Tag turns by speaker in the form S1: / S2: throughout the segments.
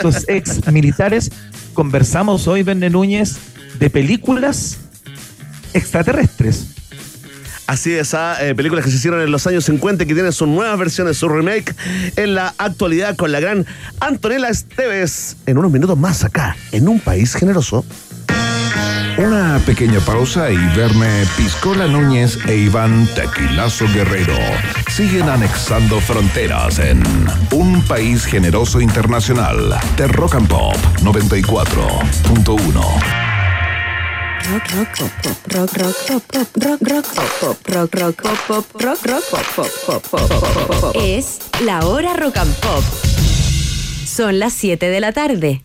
S1: estos ex militares, conversamos hoy, Verne Núñez, de películas extraterrestres.
S2: Así es, ah, eh, películas que se hicieron en los años 50 que tienen sus nuevas versiones, su remake en la actualidad con la gran Antonella Esteves. En unos minutos más acá, en un país generoso.
S3: Una pequeña pausa y verme Piscola Núñez e Iván Tequilazo Guerrero siguen anexando fronteras en un país generoso internacional de Rock and Pop 94.1. Rock, rock, pop, pop, rock, rock, pop, pop, rock, rock, pop, pop, rock, rock, pop, pop, rock, rock, pop, pop, pop, pop, pop. Es la hora rock and pop. Son las 7 de la tarde.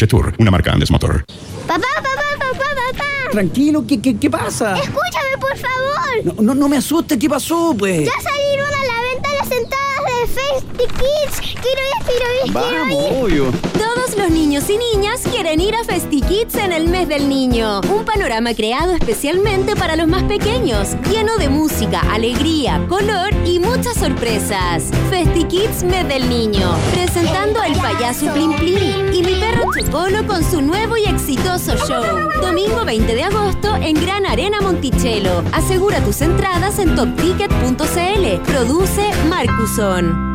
S3: Tour, una marca Andes Motor.
S4: Papá, papá, papá, papá.
S5: Tranquilo, ¿qué, qué, qué pasa?
S4: Escúchame, por favor.
S5: No, no, no me asustes, ¿qué pasó, pues?
S4: Ya salieron a la venta las entradas de Festy Kids. Quiero ir, quiero ir,
S5: Vamos, obvio.
S6: Todos los niños y niñas quieren ir a FestiKids en el mes del niño. Un panorama creado especialmente para los más pequeños, lleno de música, alegría, color y muchas sorpresas. FestiKids mes del niño, presentando al payaso Plim Plim y mi perro Chocolo con su nuevo y exitoso show. Domingo 20 de agosto en Gran Arena Monticello. Asegura tus entradas en topticket.cl. Produce Marcuson.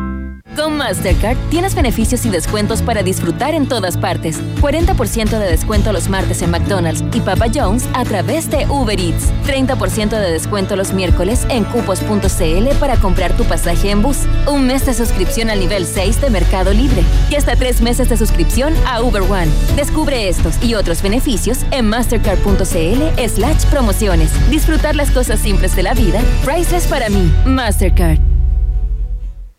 S7: Con Mastercard tienes beneficios y descuentos para disfrutar en todas partes. 40% de descuento los martes en McDonald's y Papa Jones a través de Uber Eats. 30% de descuento los miércoles en cupos.cl para comprar tu pasaje en bus. Un mes de suscripción al nivel 6 de Mercado Libre. Y hasta tres meses de suscripción a Uber One. Descubre estos y otros beneficios en mastercard.cl slash promociones. Disfrutar las cosas simples de la vida. Priceless para mí. Mastercard.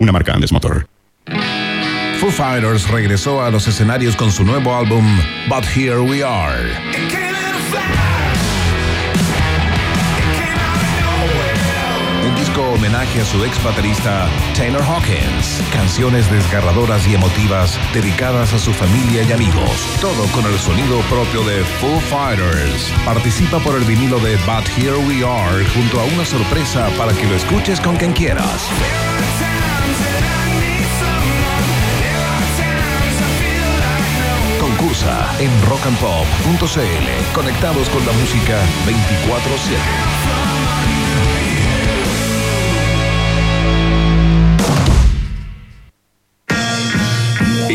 S3: Una marca Andes Motor. Foo Fighters regresó a los escenarios con su nuevo álbum But Here We Are. Homenaje a su ex baterista Taylor Hawkins. Canciones desgarradoras y emotivas dedicadas a su familia y amigos. Todo con el sonido propio de Foo Fighters. Participa por el vinilo de But Here We Are junto a una sorpresa para que lo escuches con quien quieras. Concursa en rockandpop.cl. Conectados con la música 24-7.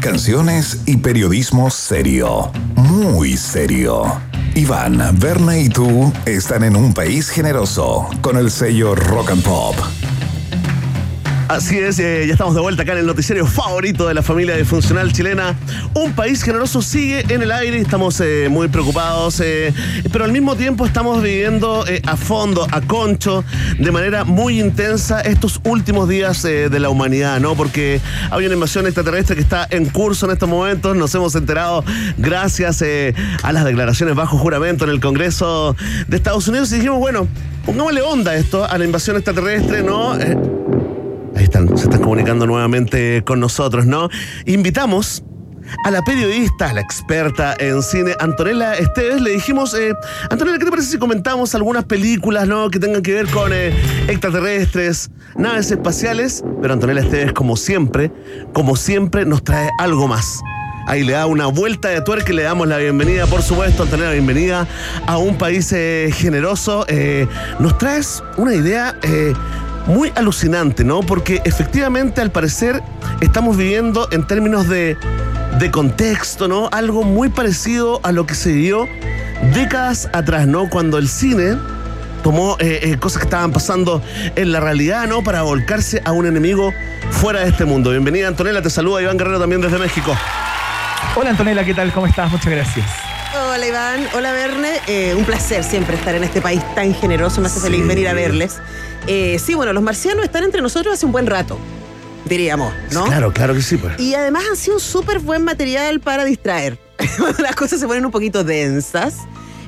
S8: Canciones y periodismo serio. Muy serio. Iván, Berna y tú están en un país generoso con el sello Rock and Pop.
S2: Así es, eh, ya estamos de vuelta acá en el noticiario favorito de la familia disfuncional chilena. Un país generoso sigue en el aire, estamos eh, muy preocupados, eh, pero al mismo tiempo estamos viviendo a fondo, a concho, de manera muy intensa estos últimos días de la humanidad, ¿no? Porque hay una invasión extraterrestre que está en curso en estos momentos, nos hemos enterado gracias a las declaraciones bajo juramento en el Congreso de Estados Unidos y dijimos, bueno, pongámosle onda esto, a la invasión extraterrestre, ¿no? Se están comunicando nuevamente con nosotros, ¿no? Invitamos a la periodista, a la experta en cine, Antonella Esteves. Le dijimos, eh, Antonella, ¿qué te parece si comentamos algunas películas, ¿no? Que tengan que ver con eh, extraterrestres, naves espaciales? Pero Antonella Esteves, como siempre, como siempre, nos trae algo más. Ahí le da una vuelta de tuerca y le damos la bienvenida, por supuesto, Antonella, bienvenida a un país eh, generoso. Nos traes una idea muy alucinante, ¿no? Porque efectivamente, al parecer, estamos viviendo en términos de, de contexto, ¿no? Algo muy parecido a lo que se vivió décadas atrás, ¿no? Cuando el cine tomó eh, eh, cosas que estaban pasando en la realidad, ¿no? Para volcarse a un enemigo fuera de este mundo. Bienvenida, Antonella, te saluda Iván Guerrero también desde México.
S1: Hola Antonella, ¿qué tal? ¿Cómo estás? Muchas gracias.
S9: Hola Iván, hola Verne, Eh, un placer siempre estar en este país tan generoso, me hace feliz venir a verles. Eh, sí, bueno, los marcianos están entre nosotros hace un buen rato, diríamos, ¿no?
S2: Claro, claro que sí, pues.
S9: Y además han sido un súper buen material para distraer. Cuando las cosas se ponen un poquito densas,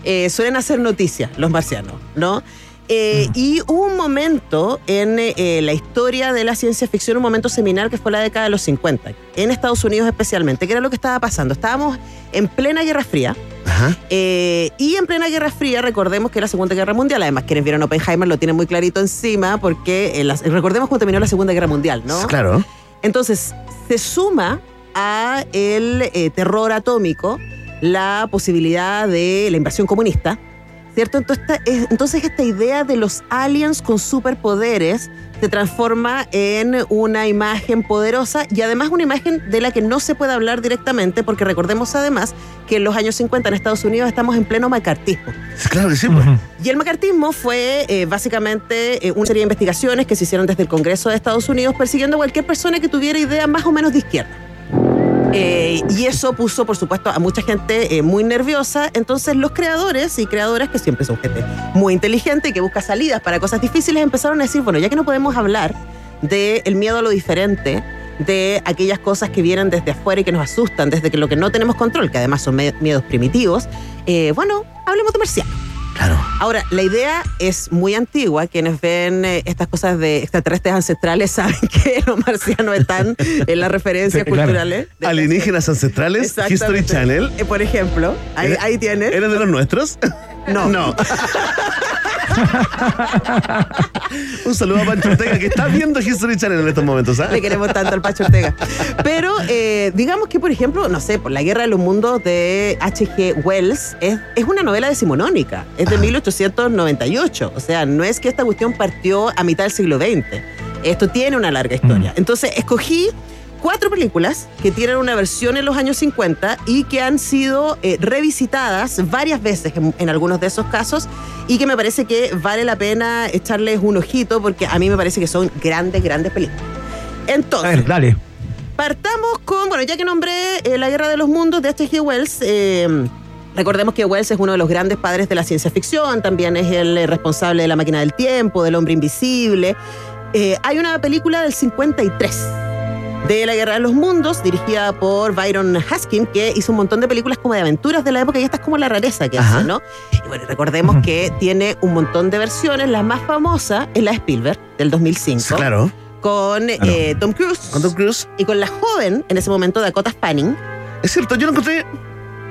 S9: eh, suelen hacer noticias los marcianos, ¿no? Eh, Y hubo un momento en eh, la historia de la ciencia ficción, un momento seminal que fue la década de los 50, en Estados Unidos especialmente, que era lo que estaba pasando. Estábamos en plena Guerra Fría.
S2: Ajá.
S9: Eh, y en plena Guerra Fría, recordemos que la Segunda Guerra Mundial. Además, quienes vieron Oppenheimer lo tienen muy clarito encima, porque en las- recordemos cómo terminó la Segunda Guerra Mundial, ¿no?
S2: Claro.
S9: Entonces, se suma a el eh, terror atómico la posibilidad de la invasión comunista, ¿cierto? Entonces esta, es- entonces esta idea de los aliens con superpoderes se transforma en una imagen poderosa y además una imagen de la que no se puede hablar directamente porque recordemos además que en los años 50 en Estados Unidos estamos en pleno macartismo.
S2: Claro que sí, pues.
S9: Y el macartismo fue eh, básicamente eh, una serie de investigaciones que se hicieron desde el Congreso de Estados Unidos persiguiendo a cualquier persona que tuviera ideas más o menos de izquierda. Eh, y eso puso, por supuesto, a mucha gente eh, muy nerviosa. Entonces, los creadores y creadoras, que siempre son gente muy inteligente y que busca salidas para cosas difíciles, empezaron a decir: bueno, ya que no podemos hablar del miedo a lo diferente, de aquellas cosas que vienen desde afuera y que nos asustan, desde que lo que no tenemos control, que además son miedos primitivos, eh, bueno, hablemos de marcianos.
S2: Claro.
S9: Ahora, la idea es muy antigua. Quienes ven eh, estas cosas de extraterrestres ancestrales saben que los marcianos están en las referencias
S1: Sí, claro.
S9: culturales. de-
S2: Alienígenas ancestrales, History. Channel.
S9: Eh, por ejemplo, ahí,
S2: ¿Eres-
S9: ahí tienes.
S2: ¿Eres de los nuestros?
S9: No.
S2: No. Un saludo a Pancho Ortega que está viendo History Channel en estos momentos, ¿ah?
S9: Le queremos tanto al Pacho Ortega. Pero eh, digamos que, por ejemplo, no sé, por La Guerra de los Mundos de H.G. Wells es, es una novela decimonónica. Es de 1898. O sea, no es que esta cuestión partió a mitad del siglo XX. Esto tiene una larga historia. Entonces, escogí cuatro películas que tienen una versión en los años 50 y que han sido eh, revisitadas varias veces en, en algunos de esos casos y que me parece que vale la pena echarles un ojito porque a mí me parece que son grandes, grandes películas.
S1: A
S9: Entonces,
S1: ver, dale.
S9: partamos con, bueno, ya que nombré eh, La Guerra de los Mundos de H.G. Wells, eh, recordemos que Wells es uno de los grandes padres de la ciencia ficción, también es el responsable de La Máquina del Tiempo, del Hombre Invisible. Eh, hay una película del 53 de La Guerra de los Mundos, dirigida por Byron Haskin, que hizo un montón de películas como de aventuras de la época, y esta es como la rareza que
S2: Ajá.
S9: hace, ¿no? Y bueno, recordemos que tiene un montón de versiones, la más famosa es la de Spielberg, del 2005,
S2: Claro.
S9: con eh, Tom Cruise
S2: Con Tom Cruise.
S9: y con la joven, en ese momento, Dakota Fanning.
S2: Es cierto, yo lo encontré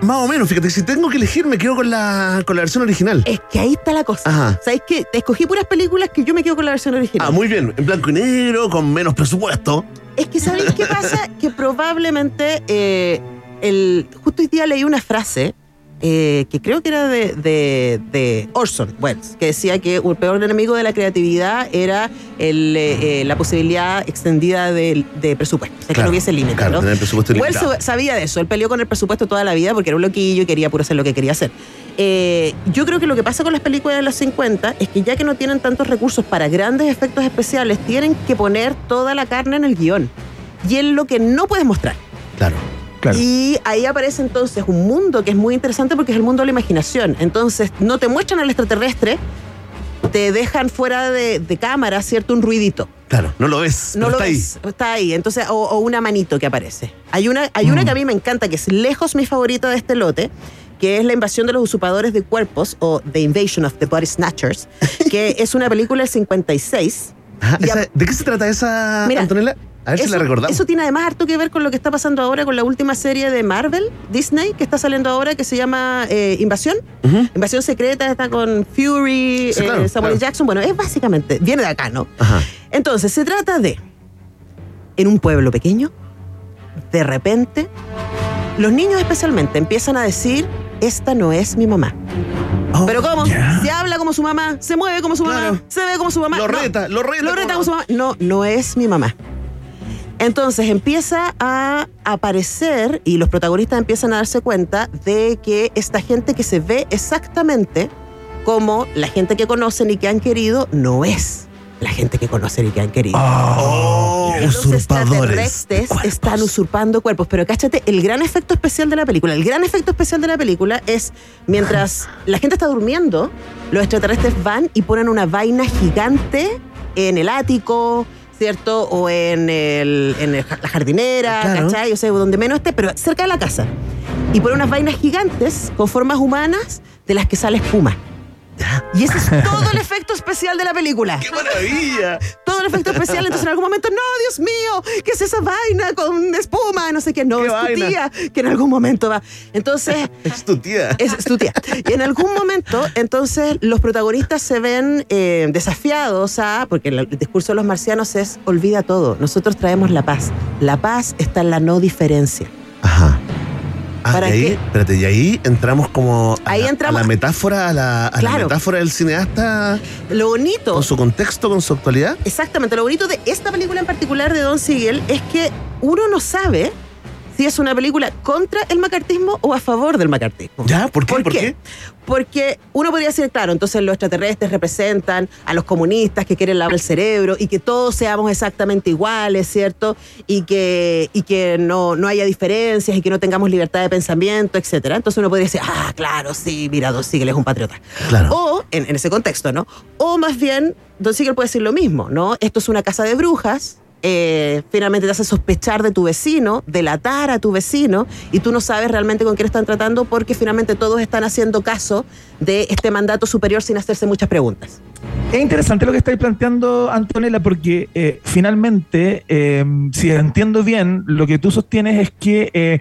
S2: más o menos. Fíjate, si tengo que elegir, me quedo con la, con la versión original.
S9: Es que ahí está la cosa.
S2: Ajá.
S9: ¿Sabes qué? Te escogí puras películas que yo me quedo con la versión original.
S2: Ah, muy bien. En blanco y negro, con menos presupuesto.
S9: Es que ¿sabéis qué pasa? que probablemente eh, el, justo hoy día leí una frase eh, que creo que era de, de- de Orson Welles, que decía que el peor enemigo de la creatividad era el, eh, eh, la posibilidad extendida de, de presupuesto, o sea, que
S2: Claro,
S9: no hubiese límite.
S2: claro,
S9: ¿no?
S2: ilimitado.
S9: sabía de eso, él peleó con el presupuesto toda la vida porque era un loquillo y quería puro hacer lo que quería hacer. Eh, yo creo que lo que pasa con las películas de los 50 es que ya que no tienen tantos recursos para grandes efectos especiales, tienen que poner toda la carne en el guion. Y es lo que no puedes mostrar.
S2: Claro.
S1: Claro.
S9: Y ahí aparece entonces un mundo que es muy interesante porque es el mundo de la imaginación. Entonces, no te muestran al extraterrestre, te dejan fuera de, de cámara, ¿cierto? Un ruidito.
S2: Claro, no lo ves.
S9: No
S2: pero
S9: lo
S2: está
S9: ves, está ahí. Entonces, o, o una manito que aparece. Hay una, hay
S2: Mm.
S9: una que a mí me encanta, que es lejos mi favorita de este lote, que es La invasión de los usurpadores de cuerpos, o The Invasion of the Body Snatchers, que es una película del 56.
S2: ahí. Ajá,
S9: Y a-
S2: esa- ¿De qué se trata esa,
S9: Mira,
S2: Antonella? A ver si
S9: eso,
S2: la recordamos.
S9: eso tiene además harto que ver con lo que está pasando ahora con la última serie de Marvel, Disney, que está saliendo ahora, que se llama eh, Invasión. Invasión secreta, está con Fury,
S2: Sí,
S9: eh, Samuel
S2: claro.
S9: Jackson. Bueno, es básicamente, viene de acá, ¿no?
S2: Ajá.
S9: Entonces, se trata de, en un pueblo pequeño, de repente, los niños especialmente empiezan a decir, esta no es mi mamá.
S2: Oh,
S9: ¿Pero cómo? Se habla como su mamá, se mueve como su mamá, se ve como su mamá.
S2: Lo
S9: No.
S2: reta, lo reta.
S9: Lo reta
S2: como-
S9: como su mamá. No, no es mi mamá. Entonces empieza a aparecer y los protagonistas empiezan a darse cuenta de que esta gente que se ve exactamente como la gente que conocen y que han querido no es la gente que conocen y que han querido.
S2: Oh,
S9: Los
S2: usurpadores.
S9: están usurpando cuerpos. Pero cáchate, el gran efecto especial de la película, el gran efecto especial de la película es mientras la gente está durmiendo, los extraterrestres van y ponen una vaina gigante en el ático, ¿cierto? O en, el, en el- la jardinera,
S2: Claro.
S9: ¿cachai? O sea, donde menos esté, pero cerca de la casa. Y ponen unas vainas gigantes con formas humanas de las que sale espuma. Y ese es todo el efecto especial de la película
S2: ¡Qué maravilla!
S9: todo el efecto especial. Entonces en algún momento, no, Dios mío, ¿qué es esa vaina con espuma? No sé qué, no,
S2: ¿Qué
S9: es tu tía, que en algún momento va. Entonces,
S2: Es tu tía.
S9: es, es tu tía. Y en algún momento, entonces, los protagonistas se ven eh, desafiados a, porque el, el discurso de los marcianos es, olvida todo, nosotros traemos la paz. La paz está en la no diferencia.
S2: Ajá. Ah,
S9: ¿Para
S2: y ahí, espérate, y ahí entramos como a,
S9: Ahí
S2: la,
S9: entramos-
S2: a la metáfora, a la, a la
S9: Claro.
S2: metáfora del cineasta
S9: Lo bonito...
S2: con su contexto, con su actualidad.
S9: Exactamente, lo bonito de esta película en particular de Don Siegel es que uno no sabe si es una película contra el macartismo o a favor del macartismo.
S2: ¿Ya? ¿Por qué? ¿Por qué?
S9: Porque uno podría decir, claro, entonces los extraterrestres representan a los comunistas que quieren lavar el cerebro y que todos seamos exactamente iguales, ¿cierto? Y que, y que no, no haya diferencias y que no tengamos libertad de pensamiento, etcétera. Entonces uno podría decir, ah, claro, sí, mira, Don Siegel es un patriota.
S2: Claro.
S9: O, en, en ese contexto, ¿no? O más bien, Don Siegel puede decir lo mismo, ¿no? Esto es una casa de brujas. Eh, finalmente te hace sospechar de tu vecino, delatar a tu vecino, y tú no sabes realmente con quién están tratando porque finalmente todos están haciendo caso de este mandato superior sin hacerse muchas preguntas.
S1: Es interesante lo que estáis planteando, Antonella, porque eh, finalmente, eh, si entiendo bien, lo que tú sostienes es que eh,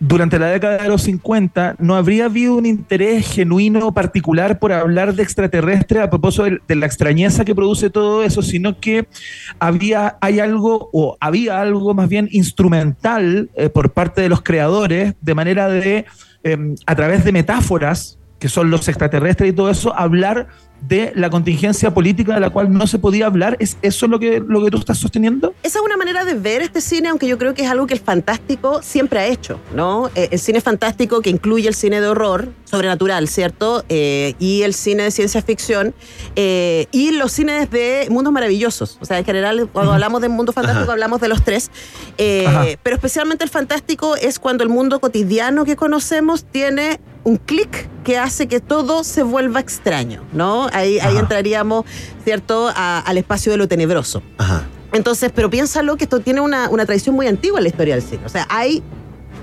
S1: durante la década de los 50 no habría habido un interés genuino particular por hablar de extraterrestre a propósito de, de la extrañeza que produce todo eso, sino que había, hay algo, o había algo más bien instrumental eh, por parte de los creadores, de manera de, eh, a través de metáforas, que son los extraterrestres y todo eso, hablar de la contingencia política de la cual no se podía hablar. ¿Es eso lo que, lo que tú estás sosteniendo?
S9: Esa es una manera de ver este cine, aunque yo creo que es algo que el fantástico siempre ha hecho, ¿no? Eh, el cine fantástico que incluye el cine de horror, sobrenatural, ¿cierto? Eh, y el cine de ciencia ficción, eh, y los cines de mundos maravillosos. O sea, en general, cuando hablamos de mundo fantástico,
S2: Ajá.
S9: hablamos de los tres. Eh, pero especialmente el fantástico es cuando el mundo cotidiano que conocemos tiene un clic que hace que todo se vuelva extraño, ¿no? Ahí, ahí entraríamos, ¿cierto?, a- al espacio de lo tenebroso.
S2: Ajá.
S9: Entonces, pero piénsalo que esto tiene una, una tradición muy antigua en la historia del cine. O sea, hay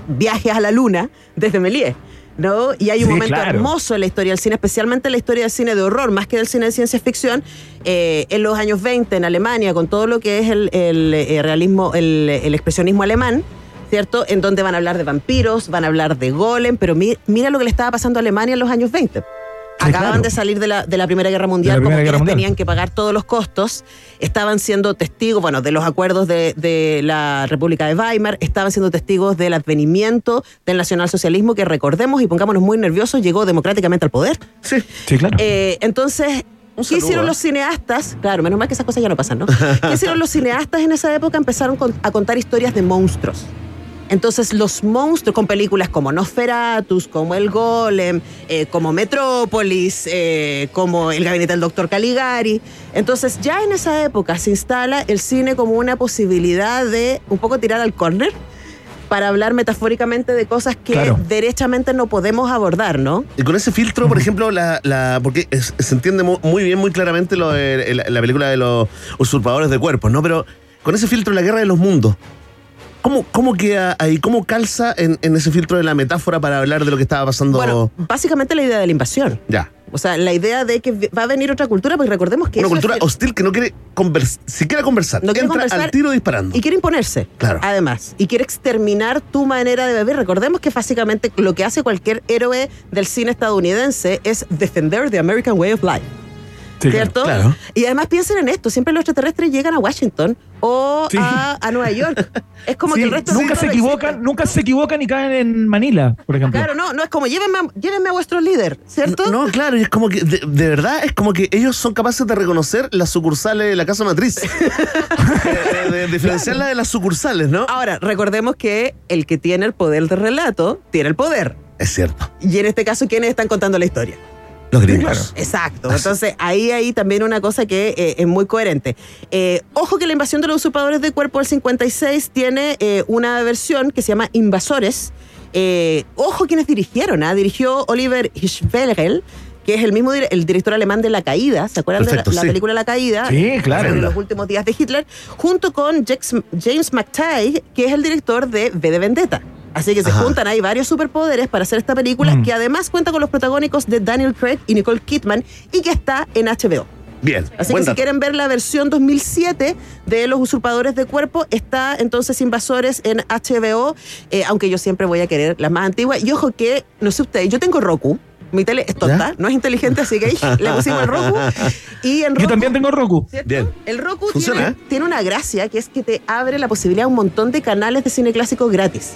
S9: viajes a la luna desde Méliès. ¿No? Y hay un
S1: Sí,
S9: momento
S1: claro.
S9: hermoso en la historia del cine, especialmente en la historia del cine de horror, más que del cine de ciencia ficción, eh, en los años 20 en Alemania, con todo lo que es el, el, eh, realismo, el, el expresionismo alemán, ¿cierto? En donde van a hablar de vampiros, van a hablar de golem, pero mi- mira lo que le estaba pasando a Alemania en los años 20. acababan
S1: claro.
S9: de salir de la, de la Primera Guerra Mundial, como
S1: Guerra Mundial.
S9: tenían que pagar todos los costos, estaban siendo testigos, bueno, de los acuerdos de, de la República de Weimar, estaban siendo testigos del advenimiento del nacionalsocialismo, que recordemos y pongámonos muy nerviosos, llegó democráticamente al poder.
S2: Sí.
S1: Sí, claro.
S9: Eh, entonces,
S2: Un
S9: ¿qué hicieron los cineastas? Claro, menos mal que esas cosas ya no pasan, ¿no? ¿Qué hicieron los cineastas en esa época? Empezaron con- a contar historias de monstruos. Entonces los monstruos con películas como Nosferatus, como El Golem, eh, como Metrópolis, eh, como El Gabinete del Doctor Caligari. Entonces ya en esa época se instala el cine como una posibilidad de un poco tirar al córner para hablar metafóricamente de cosas que
S1: Claro.
S9: derechamente no podemos abordar, ¿no?
S2: Y con ese filtro, por ejemplo, la, la- porque es- se entiende mu- muy bien, muy claramente lo de la, la película de los usurpadores de cuerpos, ¿no? Pero con ese filtro, la guerra de los mundos, ¿cómo, cómo queda ahí? ¿Cómo calza en, en ese filtro de la metáfora para hablar de lo que estaba pasando?
S9: Bueno, básicamente la idea de la invasión.
S2: ya.
S9: O sea, la idea de que va a venir otra cultura, porque recordemos que
S2: Una cultura
S9: es-
S2: hostil que no quiere convers- siquiera conversar.
S9: No quiere
S2: Entra
S9: conversar
S2: al tiro disparando.
S9: y quiere imponerse.
S2: Claro.
S9: Además, y quiere exterminar tu manera de beber. Recordemos que básicamente lo que hace cualquier héroe del cine estadounidense es defender the American way of life.
S1: Sí,
S9: ¿Cierto?
S2: claro.
S9: Y además piensen en esto, siempre los extraterrestres llegan a Washington o
S1: Sí.
S9: a, a Nueva York. Es como
S1: Sí,
S9: que el resto
S1: nunca se equivocan,
S9: existe.
S1: nunca se equivocan y caen en Manila, por ejemplo.
S9: Claro, no, no es como llévenme a, llévenme a vuestro líder, ¿cierto?
S2: No, claro, y es como que, de, de verdad, es como que ellos son capaces de reconocer las sucursales de la casa matriz. Eh, de diferenciarla de las sucursales, ¿no?
S9: Ahora, recordemos que el que tiene el poder de relato tiene el poder.
S2: Es cierto.
S9: Y en este caso, ¿quiénes están contando la historia?
S2: Los gringos.
S1: claro.
S9: Exacto. Entonces, ahí hay también una cosa que eh, es muy coherente. Eh, ojo que la invasión de los usurpadores de cuerpo del 56 tiene eh, una versión que se llama Invasores. Ojo quienes dirigieron, ¿ah? Dirigió Oliver Hirschfeld, que es el mismo el director alemán de La Caída. ¿Se acuerdan
S2: Perfecto,
S9: de la, película La Caída?
S1: Sí, claro.
S9: En los últimos días de Hitler, junto con James McTighe, que es el director de V de Vendetta. Así que se
S2: Ajá.
S9: juntan ahí varios superpoderes para hacer esta película,
S1: Mm.
S9: que además cuenta con los protagónicos de Daniel Craig y Nicole Kidman y que está en HBO.
S2: Bien.
S9: Así que si quieren ver la versión 2007 de Los Usurpadores de Cuerpo, está entonces Invasores en HBO, eh, aunque yo siempre voy a querer las más antiguas. Y ojo que, no sé ustedes, yo tengo Roku. Mi tele es tonta,
S2: ¿Ya?
S9: no es inteligente, así que ahí le pusimos el Roku. Y en
S1: Yo también tengo Roku.
S9: ¿cierto?
S2: Bien.
S9: El Roku
S2: Funciona,
S9: tiene,
S2: ¿eh?
S9: tiene una gracia que es que te abre la posibilidad de un montón de canales de cine clásico gratis.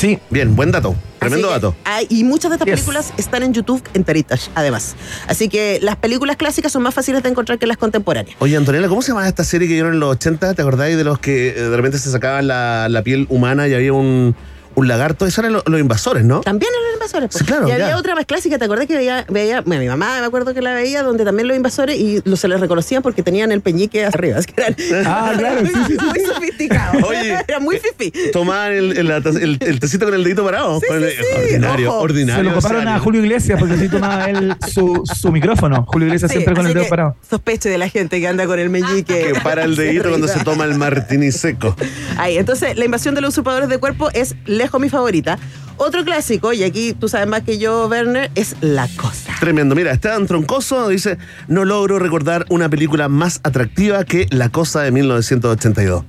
S1: Sí.
S2: Bien, buen dato. Tremendo
S9: que
S2: dato.
S9: hay- y muchas de estas
S1: Yes.
S9: películas están en YouTube enteritas, además. Así que las películas clásicas son más fáciles de encontrar que las contemporáneas.
S2: Oye, Antonella, ¿cómo se llamaba esta serie que dieron en los 80? ¿Te acordáis de los que eh, de repente se sacaban la, la piel humana y había un, un lagarto? Esos eran lo- los invasores, ¿no?
S9: También en los invasores. pues.
S2: Sí, claro,
S9: y había
S2: ya.
S9: otra más clásica, ¿te acordás que veía, veía bueno, mi mamá me acuerdo que la veía, donde también los invasores y los, se les reconocían porque tenían el peñique hacia arriba. Es que eran
S1: Ah, claro, sí, sí, sí.
S9: muy sofisticados.
S2: Oye.
S9: Era muy fifi.
S2: Tomaban el, el, el- el tecito con el dedito parado.
S9: Sí,
S2: Con el-
S9: sí, sí.
S2: Ordinario,
S9: Ojo.
S2: ordinario.
S1: Se lo coparon a. Julio Iglesias porque así tomaba él su, su micrófono. Julio Iglesias
S9: Sí,
S1: siempre con el dedo
S9: que
S1: parado.
S9: Sospeche de la gente que anda con el meñique.
S2: Que para el dedito cuando se toma el martini seco.
S9: Ahí, entonces, la invasión de los usurpadores de cuerpo es lejos mi favorita. Otro clásico, y aquí tú sabes más que yo, Werner, es La Cosa.
S2: Tremendo. Mira, Esteban Troncoso dice: No logro recordar una película más atractiva que La Cosa de 1982.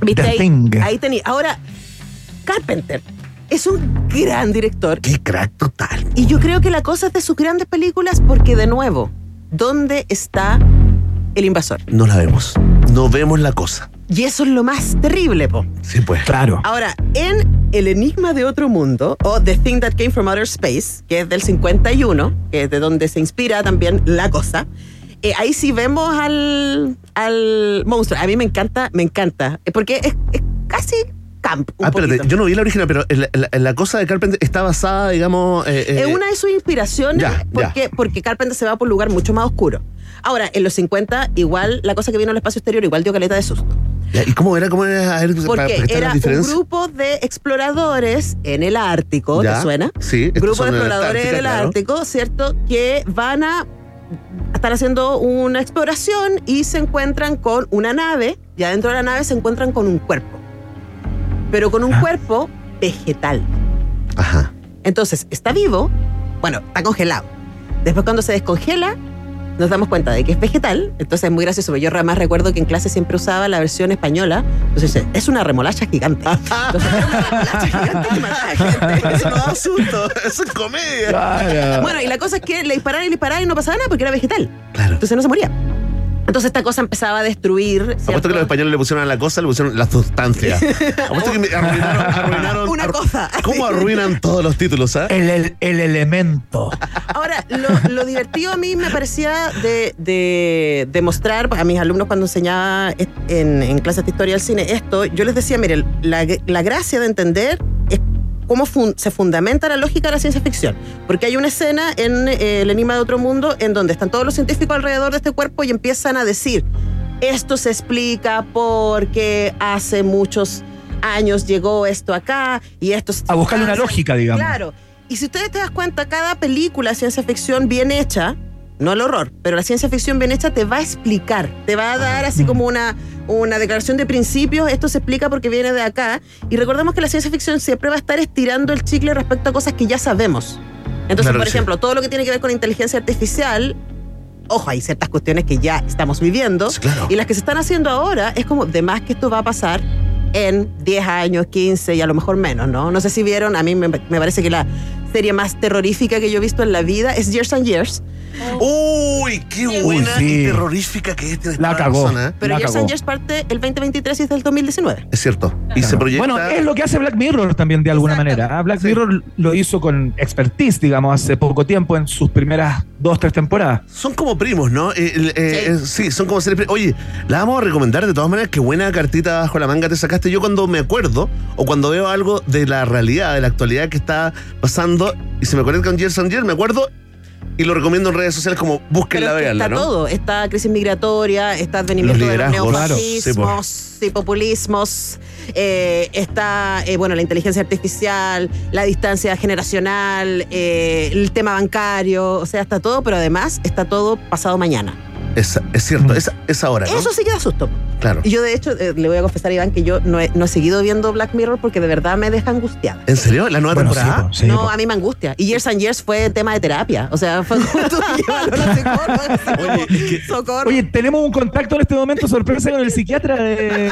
S9: ¿Viste? Ahí, ahí tenía. Ahora, Carpenter es un gran director.
S2: Qué crack total.
S9: Y yo creo que La Cosa es de sus grandes películas porque, de nuevo, ¿dónde está el invasor?
S2: No la vemos. No vemos la cosa.
S9: Y eso es lo más terrible, po.
S2: Sí, pues.
S1: Claro.
S9: Ahora, en El Enigma de Otro Mundo, o The Thing That Came from Outer Space, que es del 51, que es de donde se inspira también la cosa, eh, ahí sí vemos al, al monstruo. A mí me encanta, me encanta, eh, porque es, es casi camp. Un
S2: Ah, espérate,
S9: poquito.
S2: yo no vi la original, pero la, la- la cosa de Carpenter está basada, digamos. eh, eh,
S9: Es una de sus inspiraciones
S2: ya, ya.
S9: porque, porque Carpenter se va por un lugar mucho más oscuro. Ahora, en los 50, igual, la cosa que vino al espacio exterior igual dio caleta de susto.
S2: ¿Y cómo era? ¿Cómo era? A ver,
S9: Porque era un grupo de exploradores en el Ártico, ¿te suena?
S2: Sí.
S9: Grupo de
S2: en
S9: exploradores en
S2: Antártica,
S9: el
S2: claro.
S9: Ártico, ¿cierto? Que van a estar haciendo una exploración y se encuentran con una nave, y adentro de la nave se encuentran con un cuerpo. Pero con un
S1: Ah.
S9: cuerpo vegetal.
S2: Ajá.
S9: Entonces, está vivo, bueno, está congelado. Después cuando se descongela, nos damos cuenta de que es vegetal, entonces es muy gracioso. Yo además recuerdo que en clase siempre usaba la versión española, entonces es una remolacha gigante. Entonces, era una remolacha gigante que mataba gente.
S2: Eso no da susto, eso es comedia.
S1: Claro.
S9: Bueno, y la cosa es que le disparaban y le disparaban y no pasaba nada porque era vegetal.
S2: Claro.
S9: Entonces no se moría. Entonces esta cosa empezaba a destruir.
S2: Apuesto
S9: ¿cierto?
S2: que los españoles le pusieron a la cosa, le pusieron la sustancia. Apuesto que me arruinaron, arruinaron-
S9: Una cosa.
S2: ¿Cómo arruinan todos los títulos, ah?
S1: El, el- el elemento.
S9: Ahora, lo, lo divertido a mí me parecía de, de, de mostrar a mis alumnos cuando enseñaba en, en clases de historia del cine esto, yo les decía, mire, la, la gracia de entender es cómo fun- se fundamenta la lógica de la ciencia ficción. Porque hay una escena en eh, El Enigma de Otro Mundo en donde están todos los científicos alrededor de este cuerpo y empiezan a decir, esto se explica porque hace muchos años llegó esto acá y esto...
S1: A buscarle una lógica, digamos.
S9: Claro. Y si ustedes te das cuenta, cada película de ciencia ficción bien hecha, no el horror, pero la ciencia ficción bien hecha te va a explicar, te va a dar así como una, una declaración de principios, esto se explica porque viene de acá. Y recordemos que la ciencia ficción siempre va a estar estirando el chicle respecto a cosas que ya sabemos. Entonces,
S2: Claro
S9: por
S2: sí.
S9: ejemplo, todo lo que tiene que ver con inteligencia artificial, ojo, hay ciertas cuestiones que ya estamos viviendo.
S2: Sí, claro.
S9: Y las que se están haciendo ahora es como, de más que esto va a pasar en 10 años, 15 y a lo mejor menos, ¿no? No sé si vieron, a mí me, me parece que la serie más terrorífica que yo he visto en la vida es Years and Years.
S2: Uy, qué buena
S1: sí.
S2: y terrorífica que es. tienes
S1: La cagó.
S2: razón, ¿eh?
S9: Pero
S1: La
S9: Years
S1: cagó.
S9: and Years parte el 2023 y es del 2019.
S2: Es cierto. Y se proyecta.
S1: Bueno, es lo que hace Black Mirror también de alguna
S9: Exacto.
S1: manera. ¿ah? Black
S2: Sí.
S1: Mirror lo hizo con expertise, digamos, hace poco tiempo en sus primeras dos, tres temporadas.
S2: Son como primos, ¿no? Eh, el- eh,
S9: Sí.
S2: eh, sí, son como seres primos. Oye, la vamos a recomendar de todas maneras. Qué buena cartita bajo la manga te sacaste. Yo cuando me acuerdo o cuando veo algo de la realidad, de la actualidad que está pasando y se me conecta con Years and Years, me acuerdo y lo recomiendo en redes sociales como
S9: es que
S2: veanla,
S9: está
S2: ¿no?
S9: todo. Está crisis migratoria, está advenimiento
S2: Los
S9: de los neofascismos y populismos. eh, está, eh, bueno, la inteligencia artificial, la distancia generacional, eh, el tema bancario. O sea, está todo, pero además está todo pasado mañana.
S2: Es, es cierto, es, es ahora, ¿no?
S9: Eso sí que da susto.
S2: Claro.
S9: Y yo, de hecho, eh, le voy a confesar a Iván que yo no he, no he seguido viendo Black Mirror porque de verdad me deja angustiada.
S2: ¿En serio? ¿La nueva
S1: Bueno, sí,
S2: temporada?
S1: po, sí,
S9: no,
S1: po.
S9: a mí me angustia. Y Years and Years fue tema de terapia. O sea, fue justo llevarlo a la psicóloga, así como, socorro.
S1: Oye, tenemos un contacto en este momento sorpresa con el psiquiatra de.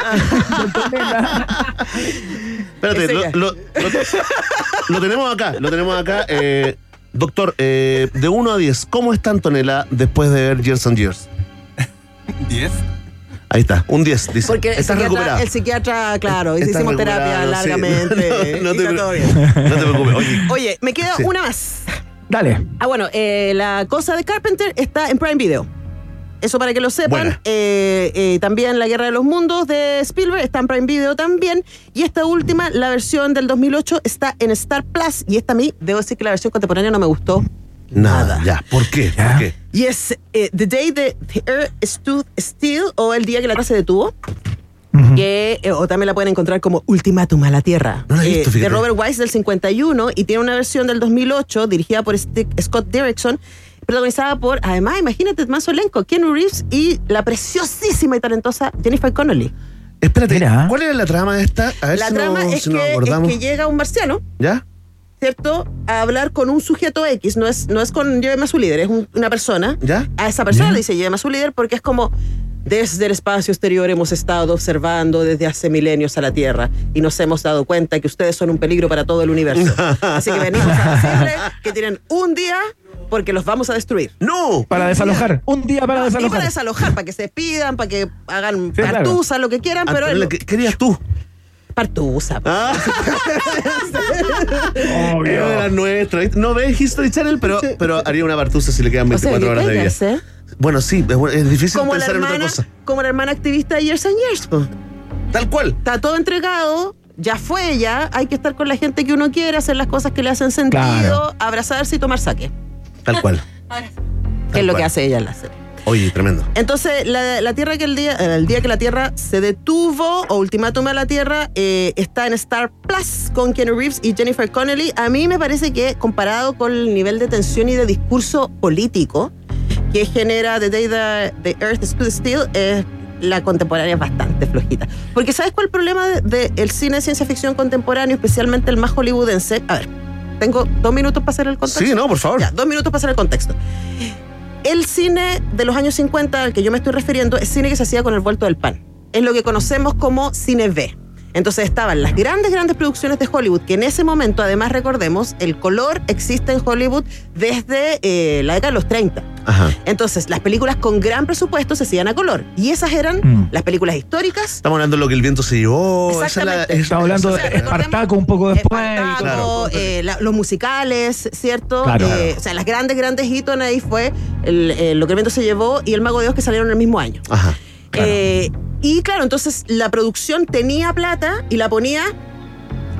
S2: Espérate,
S9: Ese
S2: lo,
S9: ya.
S2: lo- lo- lo tenemos acá, lo tenemos acá. eh, doctor, eh, de 1 a 10, ¿cómo está Antonella después de ver Years and Years?
S10: 10.
S2: Ahí está, un 10, dice.
S9: Porque el
S2: Estás
S9: psiquiatra,
S2: recuperada.
S9: el psiquiatra, claro,
S2: Estás
S9: hicimos terapia
S2: sí.
S9: largamente.
S2: No, no
S9: y
S2: te,
S9: está todo bien.
S2: no te preocupes. Oye,
S9: Oye, me queda
S2: Sí.
S9: una más.
S1: Dale.
S9: Ah, bueno, eh, la cosa de Carpenter está en Prime Video. Eso para que lo sepan. Eh, eh, también La Guerra de los Mundos de Spielberg está en Prime Video también. Y esta última, la versión del 2008, está en Star Plus. Y esta a mí, debo decir que la versión contemporánea no me gustó
S2: nada,
S9: nada.
S2: ya. ¿Por qué? ¿Por qué?
S9: Y es eh, The Day the, the Earth Stood Still o El Día que la Tierra se detuvo. Que, eh, o también la pueden encontrar como Ultimátum a la Tierra.
S2: No la visto,
S9: eh, de. Robert Wise del 51 y tiene una versión del 2008 dirigida por Scott Derrickson, protagonizada por, además, imagínate, más elenco, Keanu Reeves y la preciosísima y talentosa Jennifer Connelly.
S2: Espérate,
S1: Mira.
S2: ¿cuál era la trama de esta? A ver
S9: la
S2: si,
S9: trama
S2: no,
S9: es,
S2: si nos
S9: que, es
S2: acordamos.
S9: que llega un marciano,
S2: ¿Ya?
S9: ¿cierto? A hablar con un sujeto X, no es, no es con lléveme a su líder, es un- una persona.
S2: ¿Ya?
S9: A esa persona
S1: Ya.
S9: le dice lléveme a su líder porque es como desde el espacio exterior hemos estado observando desde hace milenios a la Tierra y nos hemos dado cuenta que ustedes son un peligro para todo el universo. Así que venimos a decirle que tienen un día porque los vamos a destruir.
S2: ¡No!
S1: Para desalojar. Un día para
S9: Y
S1: desalojar.
S9: para desalojar, para que se despidan, para que hagan
S1: Sí, claro.
S9: lo que quieran, pero
S2: Antonella,
S9: él-
S2: ¿qué querías tú?
S9: Partusa.
S2: Ah. Es de las nuestras. ¿viste? No ves History Channel, pero, pero haría una partusa si le quedan
S9: O sea,
S2: 24
S9: ¿qué
S2: horas de vida.
S9: eh?
S2: Bueno, sí, es, difícil
S9: Como
S2: pensar en otra cosa.
S9: como la hermana activista de Years and Years.
S2: Tal cual.
S9: Está todo entregado, ya fue ya, hay que estar con la gente que uno quiere, hacer las cosas que le hacen sentido,
S1: Claro.
S9: abrazarse y tomar saque,
S2: Tal cual.
S9: es lo
S2: cual.
S9: que hace ella en la serie.
S2: Oye, tremendo.
S9: Entonces, la, la Tierra que el día, el día que la Tierra se detuvo, o ultimátum a la Tierra, eh, está en Star Plus con Keanu Reeves y Jennifer Connelly. A mí me parece que comparado con el nivel de tensión y de discurso político que genera The Day the, the Earth Stood Still, eh, la contemporánea es bastante flojita. Porque ¿sabes cuál es el problema del de, el cine de ciencia ficción contemporáneo, especialmente el más hollywoodense? A ver, tengo dos minutos para hacer el contexto.
S2: Sí, no, por favor.
S9: Ya, dos minutos para hacer el contexto. El cine de los años 50 al que yo me estoy refiriendo es cine que se hacía con el vuelto del pan. Es lo que conocemos como cine B. Entonces estaban las grandes, grandes producciones de Hollywood, que en ese momento, además, recordemos, el color existe en Hollywood desde eh, la década de los 30.
S2: Ajá.
S9: Entonces, las películas con gran presupuesto se hacían a color. Y esas eran
S1: Mm.
S9: las películas históricas.
S2: Estamos hablando de lo que el viento se llevó. esa es la-
S9: Exactamente.
S2: es-
S1: Estamos hablando
S9: O sea,
S1: de Espartaco un poco después.
S9: Espartaco,
S2: Claro.
S9: eh, la- los musicales, ¿cierto?
S1: Claro.
S9: Eh, o sea, las grandes, grandes hitos ahí fue el, eh, Lo que el viento se llevó y El Mago de Dios que salieron el mismo año.
S2: Ajá.
S1: Claro.
S9: Eh, y claro, entonces la producción tenía plata y la ponía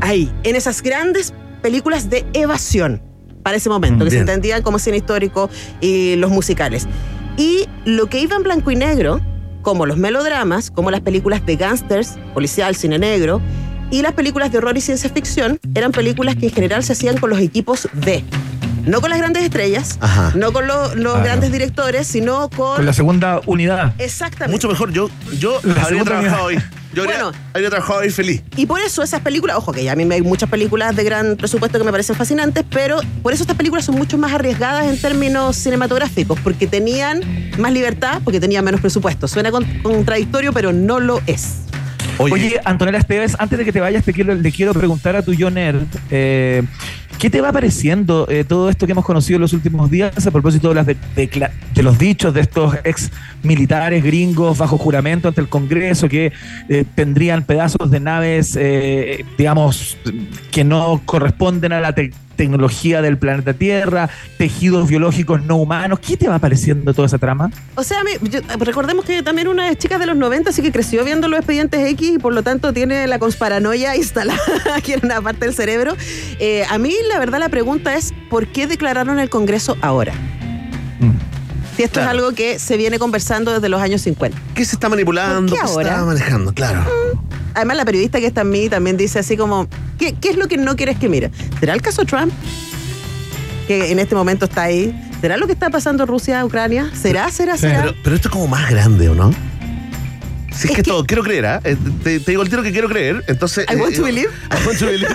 S9: ahí, en esas grandes películas de evasión para ese momento, que se entendían como cine histórico y los musicales. Y lo que iba en blanco y negro, como los melodramas, como las películas de gángsters, policial, cine negro, y las películas de horror y ciencia ficción, eran películas que en general se hacían con los equipos B. No con las grandes estrellas,
S2: Ajá.
S9: no con lo- los
S1: Claro.
S9: grandes directores, sino con...
S1: Con la segunda unidad.
S9: Exactamente.
S2: Mucho mejor. Yo, yo
S1: La
S2: habría trabajado hoy. Yo habría,
S9: Bueno.
S2: habría trabajado hoy feliz.
S9: Y por eso esas películas, ojo que ya a mí me hay muchas películas de gran presupuesto que me parecen fascinantes, pero por eso estas películas son mucho más arriesgadas en términos cinematográficos, porque tenían más libertad, porque tenían menos presupuesto. Suena con- contradictorio, pero no lo es.
S1: Oye, Antonella Esteves, antes de que te vayas, te quiero, le quiero preguntar a tu John Nerd, eh, ¿qué te va pareciendo eh, todo esto que hemos conocido en los últimos días a propósito de, las de, de de los dichos de estos ex militares gringos bajo juramento ante el Congreso que eh, tendrían pedazos de naves, eh, digamos, que no corresponden a la te- tecnología del planeta Tierra, tejidos biológicos no humanos? ¿Qué te va pareciendo toda esa trama?
S9: O sea, mí- yo- recordemos que también una es chica de los 90, así que creció viendo los expedientes X y por lo tanto tiene la consparanoia instalada aquí en una parte del cerebro. Eh, a mí, la verdad, la pregunta es: ¿por qué declararon el Congreso ahora?
S1: Mm.
S9: Si esto
S2: Claro.
S9: es algo que se viene conversando desde los años 50.
S2: ¿Qué se está manipulando?
S9: ¿Por qué
S2: se está manejando? Claro.
S9: Además, la periodista que está en mí también dice así como, ¿qué, qué es lo que no quieres que mire? ¿Será el caso Trump? Que en este momento está ahí. ¿Será lo que está pasando en Rusia, Ucrania? ¿Será, será, será?
S2: Pero, pero esto es como más grande, ¿o no? Si es,
S9: Es
S2: que,
S9: que-
S2: todo, quiero creer, ¿ah? Eh, Te, te digo el tiro que quiero creer. Entonces.
S9: I want
S2: eh,
S9: to believe.
S2: I want to believe.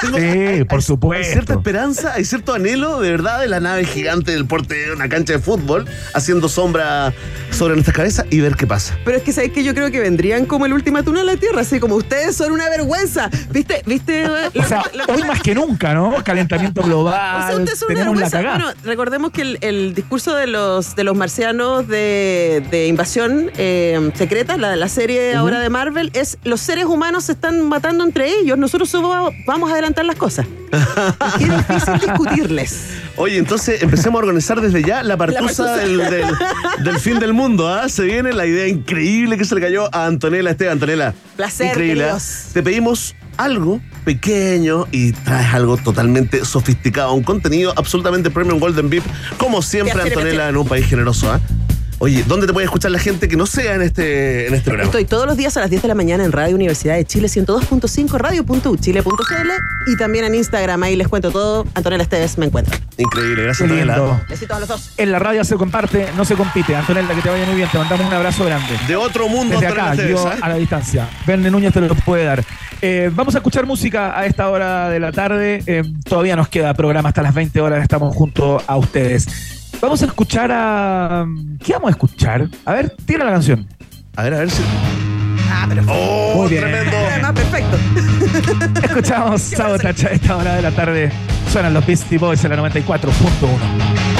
S2: Tengo-
S1: Sí, por
S2: Hay
S1: supuesto.
S2: cierta esperanza, hay cierto anhelo de verdad de la nave gigante del porte de una cancha de fútbol haciendo sombra sobre nuestras cabezas y ver qué pasa.
S9: Pero es que sabéis que yo creo que vendrían como el ultimátum a la Tierra, así como ustedes son una vergüenza. ¿Viste? ¿Viste?
S1: O sea, hoy más que nunca, ¿no? Calentamiento
S9: O
S1: global.
S9: sea, ustedes son una vergüenza. Bueno, recordemos que el, el discurso de los, de los marcianos de, de invasión eh, secreta, la, la serie ahora de Marvel, es los seres humanos se están matando entre ellos, nosotros vamos a adelantar las cosas. Qué difícil discutirles.
S2: Oye, entonces empecemos a organizar desde ya la partusa,
S9: partusa.
S2: Del, del- del fin del mundo. ¿ah? Se viene la idea increíble que se le cayó a Antonella Esteban. Antonella,
S9: Placer,
S2: increíble. ¿ah? Te pedimos algo pequeño y traes algo totalmente sofisticado, un contenido absolutamente premium Golden Beep, como siempre Antonella en un país generoso. ¿ah? Oye, ¿dónde te puede escuchar la gente que no sea en este, en este programa?
S9: Estoy todos los días a las 10 de la mañana en Radio Universidad de Chile 102.5, radio.uchile.cl y también en Instagram, ahí les cuento todo. Antonella Esteves me encuentra.
S2: Increíble, gracias Antonella.
S9: Besitos a los dos.
S1: En la radio se comparte, no se compite. Antonella, que te vaya muy bien. Te mandamos un abrazo grande.
S2: De otro mundo,
S1: Desde
S2: Antonella
S1: acá,
S2: Esteves,
S1: yo
S2: ¿ah?
S1: a la distancia. Verne Núñez te lo puede dar. Eh, vamos a escuchar música a esta hora de la tarde. Eh, todavía nos queda programa hasta las 20 horas. Estamos junto a ustedes. Vamos a escuchar a. ¿Qué vamos a escuchar? A ver, tira la canción.
S2: A ver, a ver si.
S9: Ah, pero
S2: ¡Oh,
S1: Muy bien.
S2: tremendo!
S9: además perfecto.
S1: Escuchamos Sabotage a esta hora de la tarde. Suenan los Beastie Boys en la 94.1.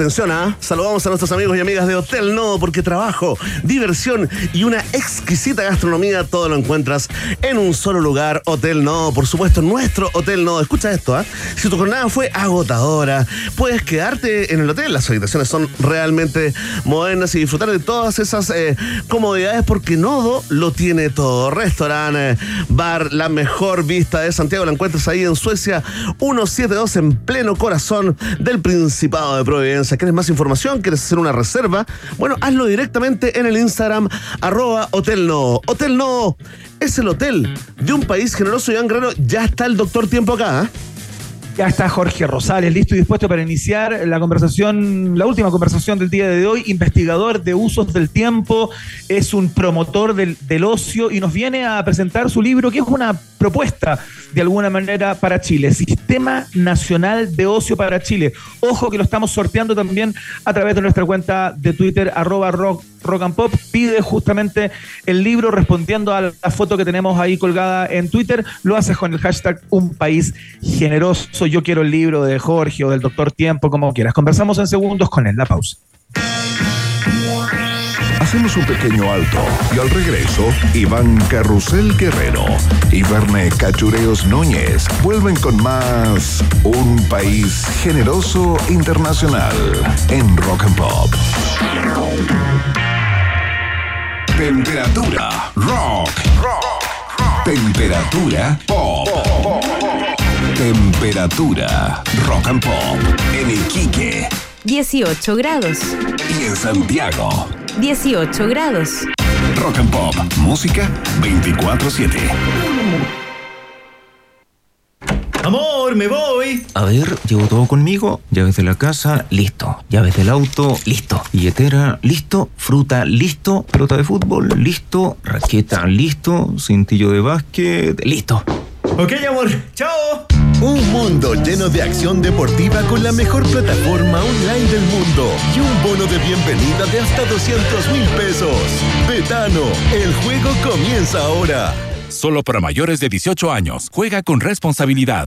S2: Atención, ¿ah? Saludamos a nuestros amigos y amigas de Hotel Nodo porque trabajo, diversión y una exquisita gastronomía, todo lo encuentras en un solo lugar, Hotel Nodo. Por supuesto, nuestro Hotel Nodo. Escucha esto, ¿ah? Si tu jornada fue agotadora, puedes quedarte en el hotel. Las habitaciones son realmente modernas y disfrutar de todas esas eh, comodidades porque Nodo lo tiene todo. Restaurante, bar, la mejor vista de Santiago la encuentras ahí en Suecia 172 en pleno corazón del Principado de Providencia. ¿Quieres más información? ¿Quieres hacer una reserva? Bueno, hazlo directamente en el Instagram arroba Hotel No. Hotel No es el hotel de un país generoso y gran Ya está el doctor Tiempo acá. ¿eh?
S1: Ya está Jorge Rosales listo y dispuesto para iniciar la conversación, la última conversación del día de hoy. Investigador de usos del tiempo, es un promotor del, ocio y nos viene a presentar su libro, que es una propuesta de alguna manera para Chile. Sistema Nacional de Ocio para Chile. Ojo que lo estamos sorteando también a través de nuestra cuenta de Twitter, arroba rock, rock and pop. Pide justamente el libro respondiendo a la foto que tenemos ahí colgada en Twitter. Lo haces con el hashtag Un País Generoso. Yo quiero el libro de Jorge o del Doctor Tiempo, como quieras. Conversamos en segundos con él. La pausa.
S8: Hacemos un pequeño alto y al regreso, Iván Carrusel Guerrero y Verne Cachureos Núñez vuelven con más Un País Generoso Internacional en Rock and Pop. Temperatura rock. rock. Temperatura pop. Temperatura rock and pop en Iquique.
S6: 18 grados.
S8: Y en Santiago.
S6: 18 grados.
S8: Rock and Pop, música 24-7.
S11: Amor, me voy.
S12: A ver, llevo todo conmigo. Llaves de la casa, listo. Llaves del auto, listo. Billetera, listo. Fruta, listo. Pelota de fútbol, listo. Raqueta, listo. Cintillo de básquet, listo.
S11: Ok, amor. Chao.
S13: Un mundo lleno de acción deportiva con la mejor plataforma online del mundo y un bono de bienvenida de hasta 200 mil pesos. Betano, el juego comienza ahora.
S14: Solo para mayores de 18 años. Juega con responsabilidad.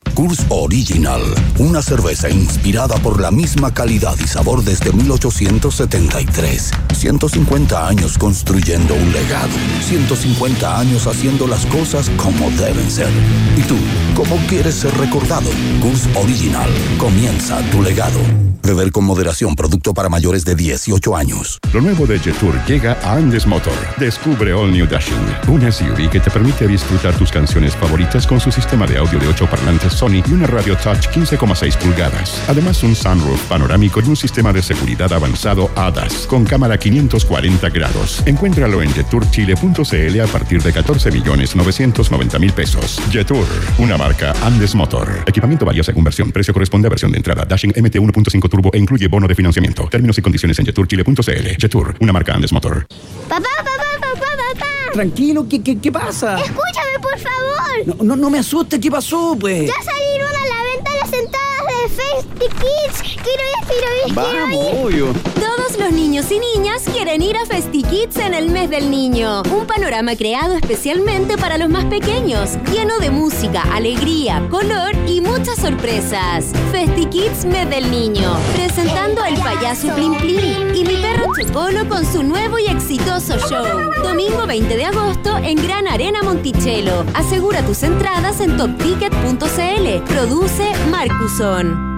S15: Kurs Original, una cerveza inspirada por la misma calidad y sabor desde 1873. 150 años construyendo un legado. 150 años haciendo las cosas como deben ser. ¿Y tú, cómo quieres ser recordado? Kurs Original, comienza tu legado. Beber con moderación, producto para mayores de 18 años.
S16: Lo nuevo de Jetour llega a Andes Motor. Descubre All New Dashing, un SUV que te permite disfrutar tus canciones favoritas con su sistema de audio de 8 parlantes Sony y una radio touch 15,6 pulgadas. Además, un sunroof panorámico y un sistema de seguridad avanzado ADAS con cámara 540 grados. Encuéntralo en jeturchile.cl a partir de 14 millones 990 mil pesos. Jetour, una marca Andes Motor. Equipamiento varía según versión. Precio corresponde a versión de entrada. Dashing MT 1.5 Turbo e incluye bono de financiamiento. Términos y condiciones en jeturchile.cl. Jetur, una marca Andes Motor.
S4: Papá, papá, papá, papá.
S5: Tranquilo, ¿qué, qué, qué pasa?
S4: Escúchame, por favor.
S5: No, no, no me asustes, ¿qué pasó, pues?
S4: Ya salieron a la venta las entradas de Festy Kids. Quiero ir, quiero ir, quiero
S5: Vamos, obvio.
S6: Todos los niños y niñas quieren ir a FestiKids en el mes del niño. Un panorama creado especialmente para los más pequeños, lleno de música, alegría, color y muchas sorpresas. FestiKids mes del niño, presentando al payaso Plim Plim y mi perro Chocolo con su nuevo y exitoso show. Domingo 20 de agosto en Gran Arena Monticello. Asegura tus entradas en topticket.cl. Produce Marcuson.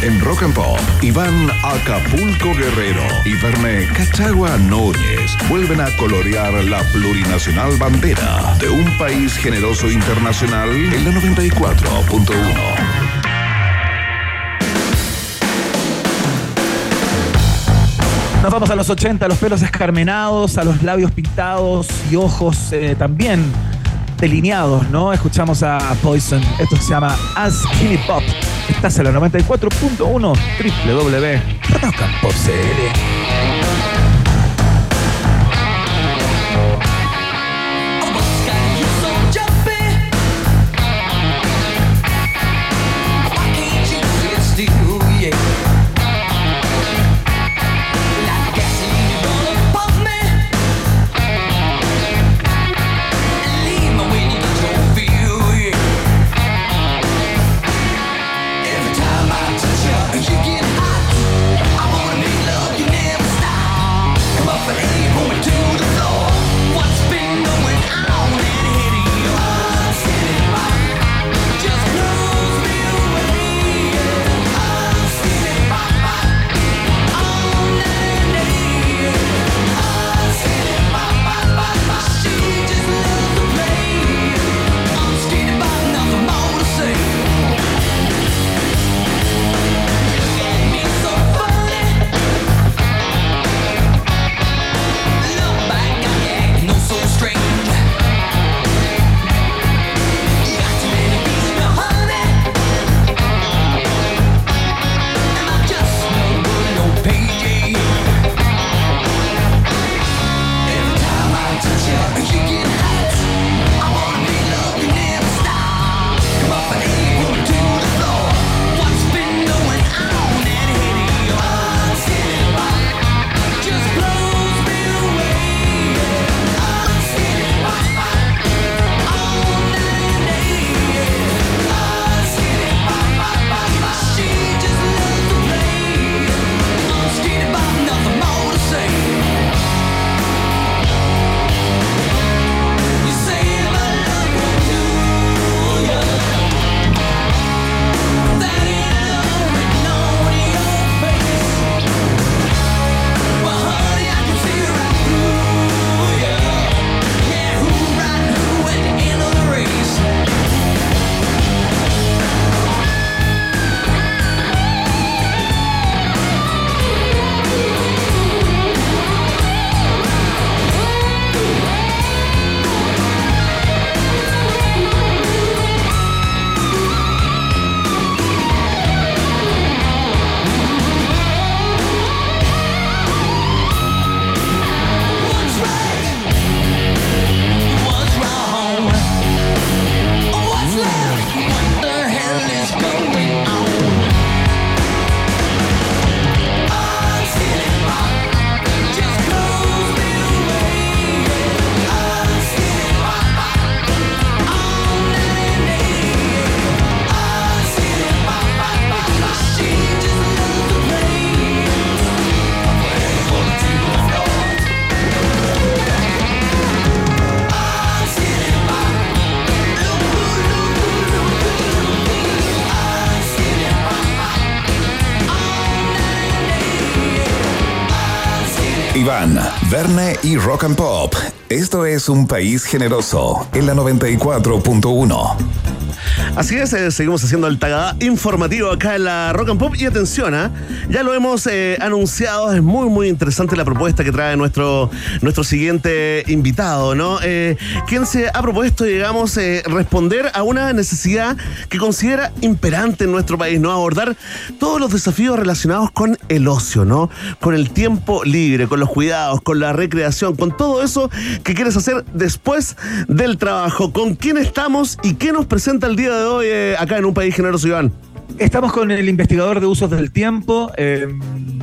S8: En Rock and Pop, Iván Acapulco Guerrero y Verne Cachagua Núñez vuelven a colorear la plurinacional bandera de un país generoso internacional en la 94.1.
S1: Nos vamos a los 80, a los pelos escarmenados, a los labios pintados y ojos eh, también delineados, ¿no? Escuchamos a Poison. Esto se llama As Skinny Pop.
S17: Estás en la 94.1 www.rockandpopcl.
S8: Y Rock and Pop. Esto es un país generoso en la 94.1.
S2: Así es, eh, seguimos haciendo el tagada informativo acá en la Rock and Pop. Y atención, ¿ah? ya lo hemos eh, anunciado, es muy, muy interesante la propuesta que trae nuestro, nuestro siguiente invitado, ¿no? Eh, quien se ha propuesto, digamos, responder a una necesidad que considera imperante en nuestro país, ¿no? Abordar todos los desafíos relacionados con el ocio, ¿no? Con el tiempo libre, con los cuidados, con la recreación, con todo eso que quieres hacer después del trabajo. ¿Con quién estamos y qué nos presenta el día de hoy eh, acá en un país generoso, Iván?
S17: Estamos con el investigador de usos del tiempo, eh,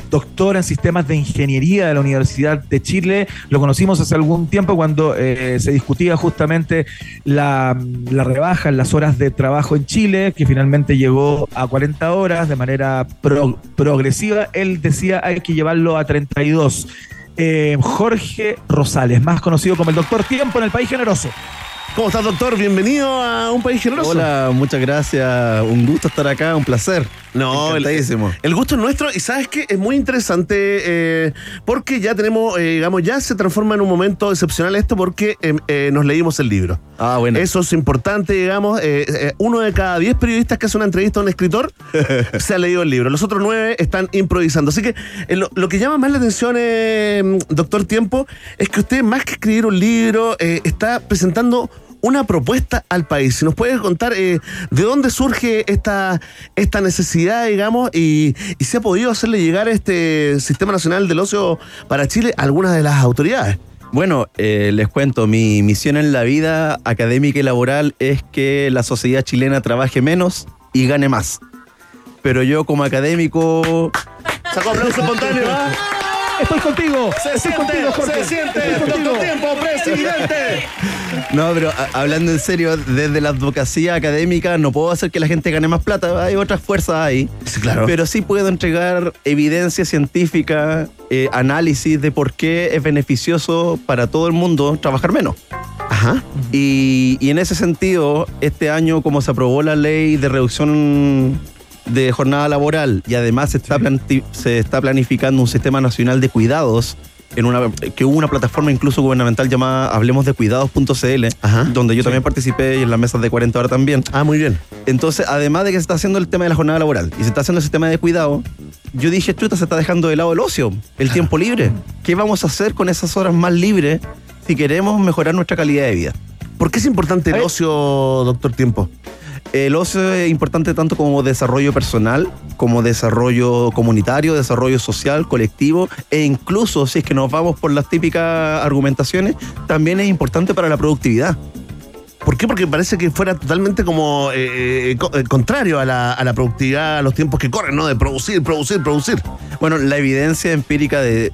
S17: doctor en sistemas de ingeniería de la Universidad de Chile. Lo conocimos hace algún tiempo cuando eh, se discutía justamente la, la, rebaja en las horas de trabajo en Chile, que finalmente llegó a 40 horas de manera pro, progresiva. Él decía hay que llevarlo a 32. Eh, Jorge Rosales, más conocido como el doctor Tiempo en el País Generoso.
S2: ¿Cómo estás, doctor? Bienvenido a un país generoso.
S18: Hola, muchas gracias. Un gusto estar acá, un placer.
S2: No, el, el, gusto es nuestro y sabes que es muy interesante eh, porque ya tenemos, eh, digamos, ya se transforma en un momento excepcional esto porque eh, nos leímos el libro.
S18: Ah, bueno.
S2: Eso es importante, digamos. Uno de cada diez periodistas que hace una entrevista a un escritor se ha leído el libro. Los otros nueve están improvisando. Así que lo, lo, que llama más la atención, doctor Tiempo, es que usted, más que escribir un libro, está presentando una propuesta al país. Si nos puedes contar eh, de dónde surge esta, esta necesidad, digamos, y, y se ha podido hacerle llegar este Sistema Nacional del Ocio para Chile a algunas de las autoridades.
S18: Bueno, eh, les cuento, mi misión en la vida académica y laboral es que la sociedad chilena trabaje menos y gane más. Pero yo como académico...
S2: Sacó aplauso espontáneo, ¿ah?
S1: Estoy contigo.
S2: Se
S1: Estoy
S2: siente,
S1: contigo, Jorge.
S2: se siente.
S1: Estoy contigo.
S2: Tiempo, presidente.
S18: No, pero a- hablando en serio, desde la advocacia académica no puedo hacer que la gente gane más plata, hay otras fuerzas ahí.
S2: Sí, claro.
S18: Pero sí puedo entregar evidencia científica, eh, análisis de por qué es beneficioso para todo el mundo trabajar menos.
S2: Ajá.
S18: Y, y en ese sentido, este año, como se aprobó la ley de reducción de jornada laboral y además se está, se está planificando un sistema nacional de cuidados, en una, que hubo una plataforma incluso gubernamental llamada Hablemos de Cuidados.cl, donde yo también participé y en las mesas de 40 horas también.
S2: Ah, muy bien.
S18: Entonces, además de que se está haciendo el tema de la jornada laboral y se está haciendo el sistema de cuidado, yo dije, chuta, se está dejando de lado el ocio, el tiempo libre. ¿Qué vamos a hacer con esas horas más libres si queremos mejorar nuestra calidad de vida?
S2: ¿Por qué es importante el ocio, doctor Tiempo?
S18: El ocio es importante tanto como desarrollo personal, como desarrollo comunitario, desarrollo social, colectivo, e incluso si es que nos vamos por las típicas argumentaciones, también es importante para la productividad.
S2: ¿Por qué? Porque parece que fuera totalmente como eh, eh, eh, contrario a la, a la productividad, a los tiempos que corren, ¿no? De producir, producir, producir.
S18: Bueno, la evidencia empírica de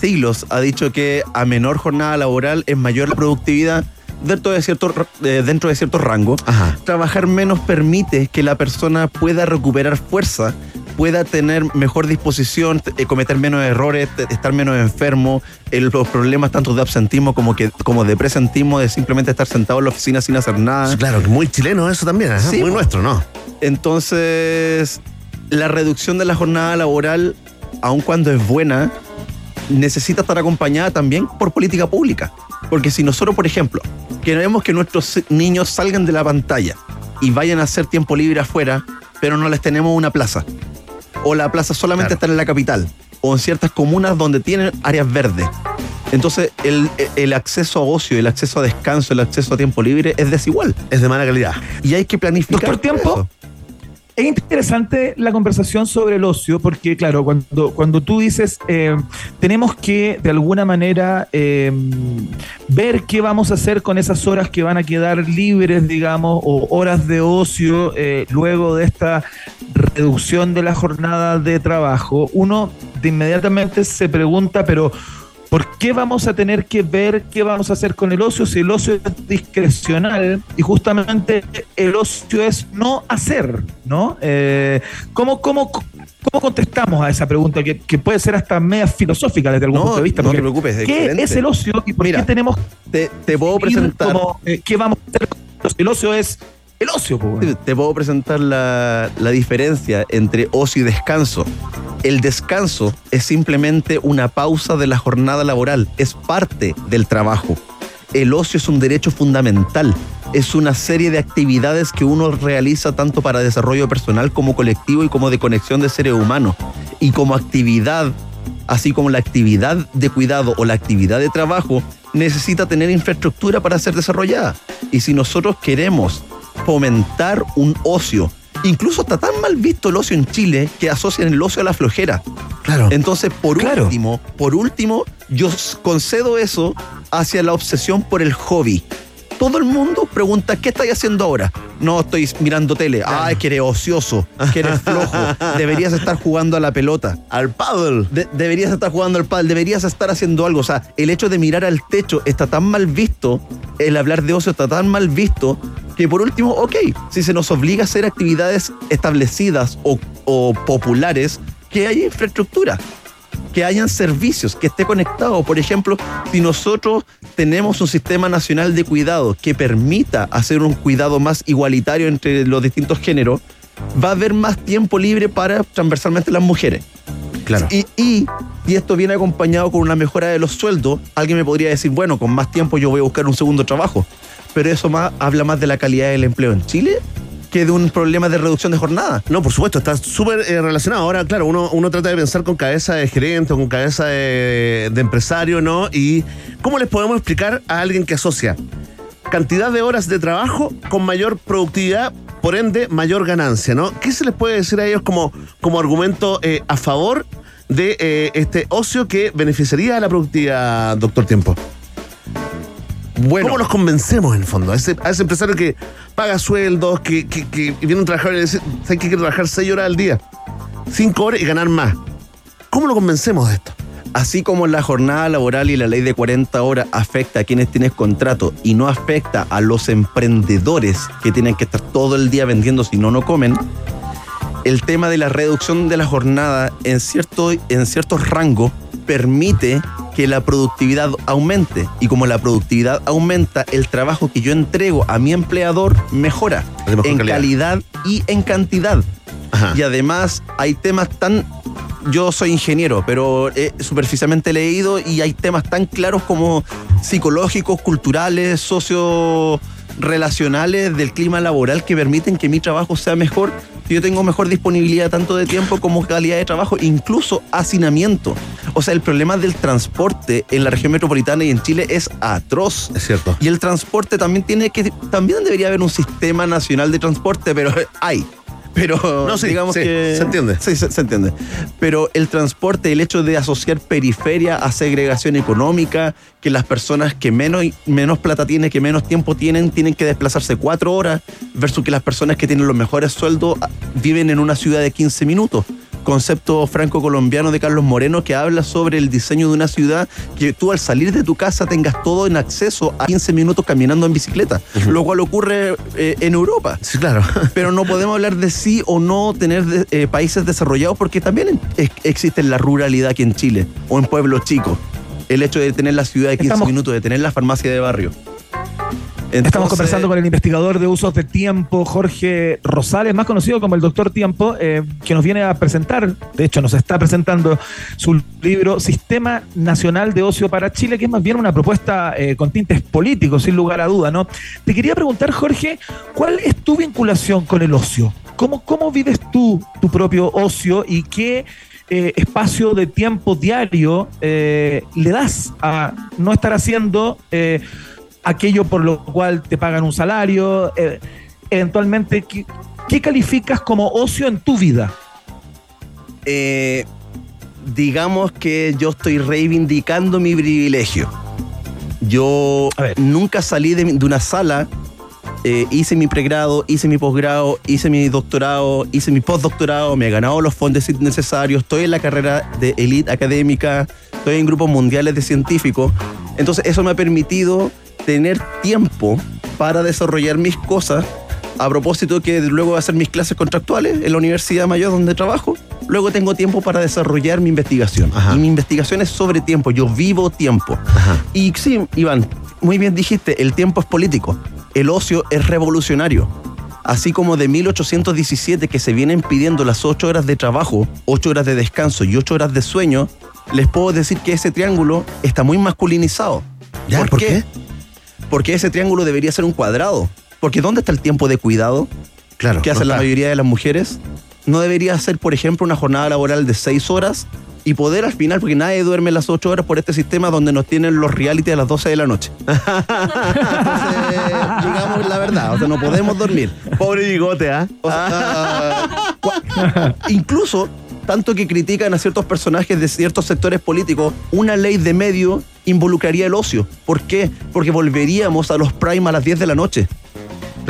S18: siglos ha dicho que a menor jornada laboral es mayor la productividad dentro de cierto, eh, dentro de cierto rango. Trabajar menos permite que la persona pueda recuperar fuerza, pueda tener mejor disposición, eh, cometer menos errores, estar menos enfermo, el- los problemas tanto de absentismo como, que, como de presentismo, de simplemente estar sentado en la oficina sin hacer nada.
S2: Claro, que muy chileno eso también, ¿eh? muy nuestro, ¿no?
S18: Entonces, la reducción de la jornada laboral, aun cuando es buena, necesita estar acompañada también por política pública. Porque si nosotros, por ejemplo, queremos que nuestros niños salgan de la pantalla y vayan a hacer tiempo libre afuera, pero no les tenemos una plaza, o la plaza solamente está en la capital, o en ciertas comunas donde tienen áreas verdes. Entonces, el, el acceso a ocio, el acceso a descanso, el acceso a tiempo libre es desigual.
S2: Es de mala calidad.
S18: Y hay que planificar.
S1: Doctor Tiempo,
S18: eso.
S1: Es interesante la conversación sobre el ocio, porque claro, cuando, cuando tú dices eh, tenemos que de alguna manera eh, ver qué vamos a hacer con esas horas que van a quedar libres, digamos, o horas de ocio eh, luego de esta reducción de la jornada de trabajo, uno de inmediatamente se pregunta, pero ¿Por qué vamos a tener que ver qué vamos a hacer con el ocio si el ocio es discrecional y justamente el ocio es no hacer, ¿no? Eh, ¿cómo, cómo, ¿Cómo contestamos a esa pregunta que, que puede ser hasta media filosófica desde algún
S18: No,
S1: punto de vista?
S18: no te preocupes,
S1: ¿Qué
S18: excelente.
S1: es el ocio y por
S18: Mira,
S1: qué tenemos
S18: te, te puedo presentar.
S1: como, eh, qué vamos a hacer con el ocio? El ocio es el ocio, pues,
S18: Te, te puedo presentar la, la diferencia entre ocio y descanso. El descanso es simplemente una pausa de la jornada laboral, es parte del trabajo. El ocio es un derecho fundamental, es una serie de actividades que uno realiza tanto para desarrollo personal como colectivo y como de conexión de seres humanos. Y como actividad, así como la actividad de cuidado o la actividad de trabajo, necesita tener infraestructura para ser desarrollada. Y si nosotros queremos fomentar un ocio. Incluso está tan mal visto el ocio en Chile que asocian el ocio a la flojera.
S2: Claro.
S18: Entonces, por último, por último, yo concedo eso hacia la obsesión por el hobby. Todo el mundo pregunta, ¿qué estáis haciendo ahora? No, estoy mirando tele. Ah, es que eres ocioso, que eres flojo. Deberías estar jugando a la pelota.
S2: Al paddle.
S18: De- deberías estar jugando al paddle, deberías estar haciendo algo. O sea, el hecho de mirar al techo está tan mal visto, el hablar de ocio está tan mal visto, que por último, ok, si se nos obliga a hacer actividades establecidas o, o populares, que haya infraestructura, que hayan servicios, que esté conectado. Por ejemplo, si nosotros tenemos un sistema nacional de cuidado que permita hacer un cuidado más igualitario entre los distintos géneros, va a haber más tiempo libre para transversalmente las mujeres.
S2: Claro.
S18: Y, y, y esto viene acompañado con una mejora de los sueldos. Alguien me podría decir, bueno, con más tiempo yo voy a buscar un segundo trabajo. Pero eso más, habla más de la calidad del empleo en Chile que de un problema de reducción de jornada.
S2: No, por supuesto, está súper eh, relacionado. Ahora, claro, uno, uno trata de pensar con cabeza de gerente o con cabeza de, empresario, ¿no? Y cómo les podemos explicar a alguien que asocia cantidad de horas de trabajo con mayor productividad, por ende, mayor ganancia, ¿no? ¿Qué se les puede decir a ellos como, como argumento eh, a favor de eh, este ocio que beneficiaría a la productividad, doctor Tiempo?
S18: Bueno.
S2: ¿Cómo los convencemos en el fondo? A ese, a ese empresario que paga sueldos, que, que, que viene un trabajador y le dice, ¿sabes que quiere trabajar seis horas al día? Cinco horas y ganar más. ¿Cómo lo convencemos de esto?
S18: Así como la jornada laboral y la ley de 40 horas afecta a quienes tienen contrato y no afecta a los emprendedores que tienen que estar todo el día vendiendo si no, no comen, el tema de la reducción de la jornada en, cierto, en ciertos rangos permite que la productividad aumente. Y como la productividad aumenta, el trabajo que yo entrego a mi empleador mejora en
S2: calidad.
S18: calidad y en cantidad. Y además hay temas tan... Yo soy ingeniero, pero he superficialmente leído y hay temas tan claros como psicológicos, culturales, socio relacionales del clima laboral que permiten que mi trabajo sea mejor, que yo tengo mejor disponibilidad tanto de tiempo como calidad de trabajo, incluso hacinamiento. O sea, el problema del transporte en la región metropolitana y en Chile es atroz.
S2: Es cierto.
S18: Y el transporte también tiene que, también debería haber un sistema nacional de transporte, pero hay. Pero
S2: No, sí,
S18: digamos
S2: sí,
S18: que.
S2: se entiende.
S18: Sí, se, se entiende. Pero el transporte, el hecho de asociar periferia a segregación económica, que las personas que menos, menos plata tienen, que menos tiempo tienen, tienen que desplazarse cuatro horas, versus que las personas que tienen los mejores sueldos ah, viven en una ciudad de 15 minutos. Concepto franco-colombiano de Carlos Moreno que habla sobre el diseño de una ciudad que tú al salir de tu casa tengas todo en acceso a 15 minutos caminando en bicicleta, lo cual ocurre eh, en Europa.
S2: Sí, claro.
S18: Pero no podemos hablar de sí o no tener de- eh, países desarrollados porque también existe la ruralidad aquí en Chile o en pueblos chicos. El hecho de tener la ciudad de 15
S1: Estamos-
S18: minutos, de tener la farmacia de barrio.
S1: Estamos conversando con el investigador de usos de tiempo, Jorge Rosales, más conocido como el Doctor Tiempo, eh, que nos viene a presentar, de hecho nos está presentando su libro Sistema Nacional de Ocio para Chile, que es más bien una propuesta eh, con tintes políticos, sin lugar a duda, ¿no? Te quería preguntar, Jorge, ¿cuál es tu vinculación con el ocio? ¿Cómo, cómo vives tú tu propio ocio y qué eh, espacio de tiempo diario le das a no estar haciendo aquello por lo cual te pagan un salario? eh, eventualmente, ¿qué, qué calificas como ocio en tu vida?
S18: Eh, digamos que yo estoy reivindicando mi privilegio. Yo nunca salí de, una sala, eh, hice mi pregrado, hice mi posgrado, hice mi doctorado, hice mi postdoctorado, me he ganado los fondos necesarios, estoy en la carrera de elite académica, estoy en grupos mundiales de científicos. Entonces eso me ha permitido tener tiempo para desarrollar mis cosas a propósito que luego de hacer mis clases contractuales en la Universidad Mayor donde trabajo, luego tengo tiempo para desarrollar mi investigación. Y mi investigación es sobre tiempo, yo vivo tiempo. Y sí, Iván, muy bien dijiste, el tiempo es político, el ocio es revolucionario. Así como de 1817 que se vienen pidiendo las 8 horas de trabajo, 8 horas de descanso y 8 horas de sueño, les puedo decir que ese triángulo está muy masculinizado.
S2: Ya, ¿por qué?
S18: Porque ese triángulo debería ser un cuadrado. Porque ¿dónde está el tiempo de cuidado?
S2: Claro.
S18: que
S2: no
S18: hacen la mayoría de las mujeres. No debería ser, por ejemplo, una jornada laboral de 6 horas y poder al final, porque nadie duerme las 8 horas por este sistema donde nos tienen los reality a las 12 de la noche. Entonces, digamos la verdad, o sea, no podemos dormir.
S2: Pobre bigote, ¿ah?
S18: O sea, incluso, tanto que critican a ciertos personajes de ciertos sectores políticos, una ley de medio involucraría el ocio. ¿Por qué? Porque volveríamos a los prime a las 10 de la noche.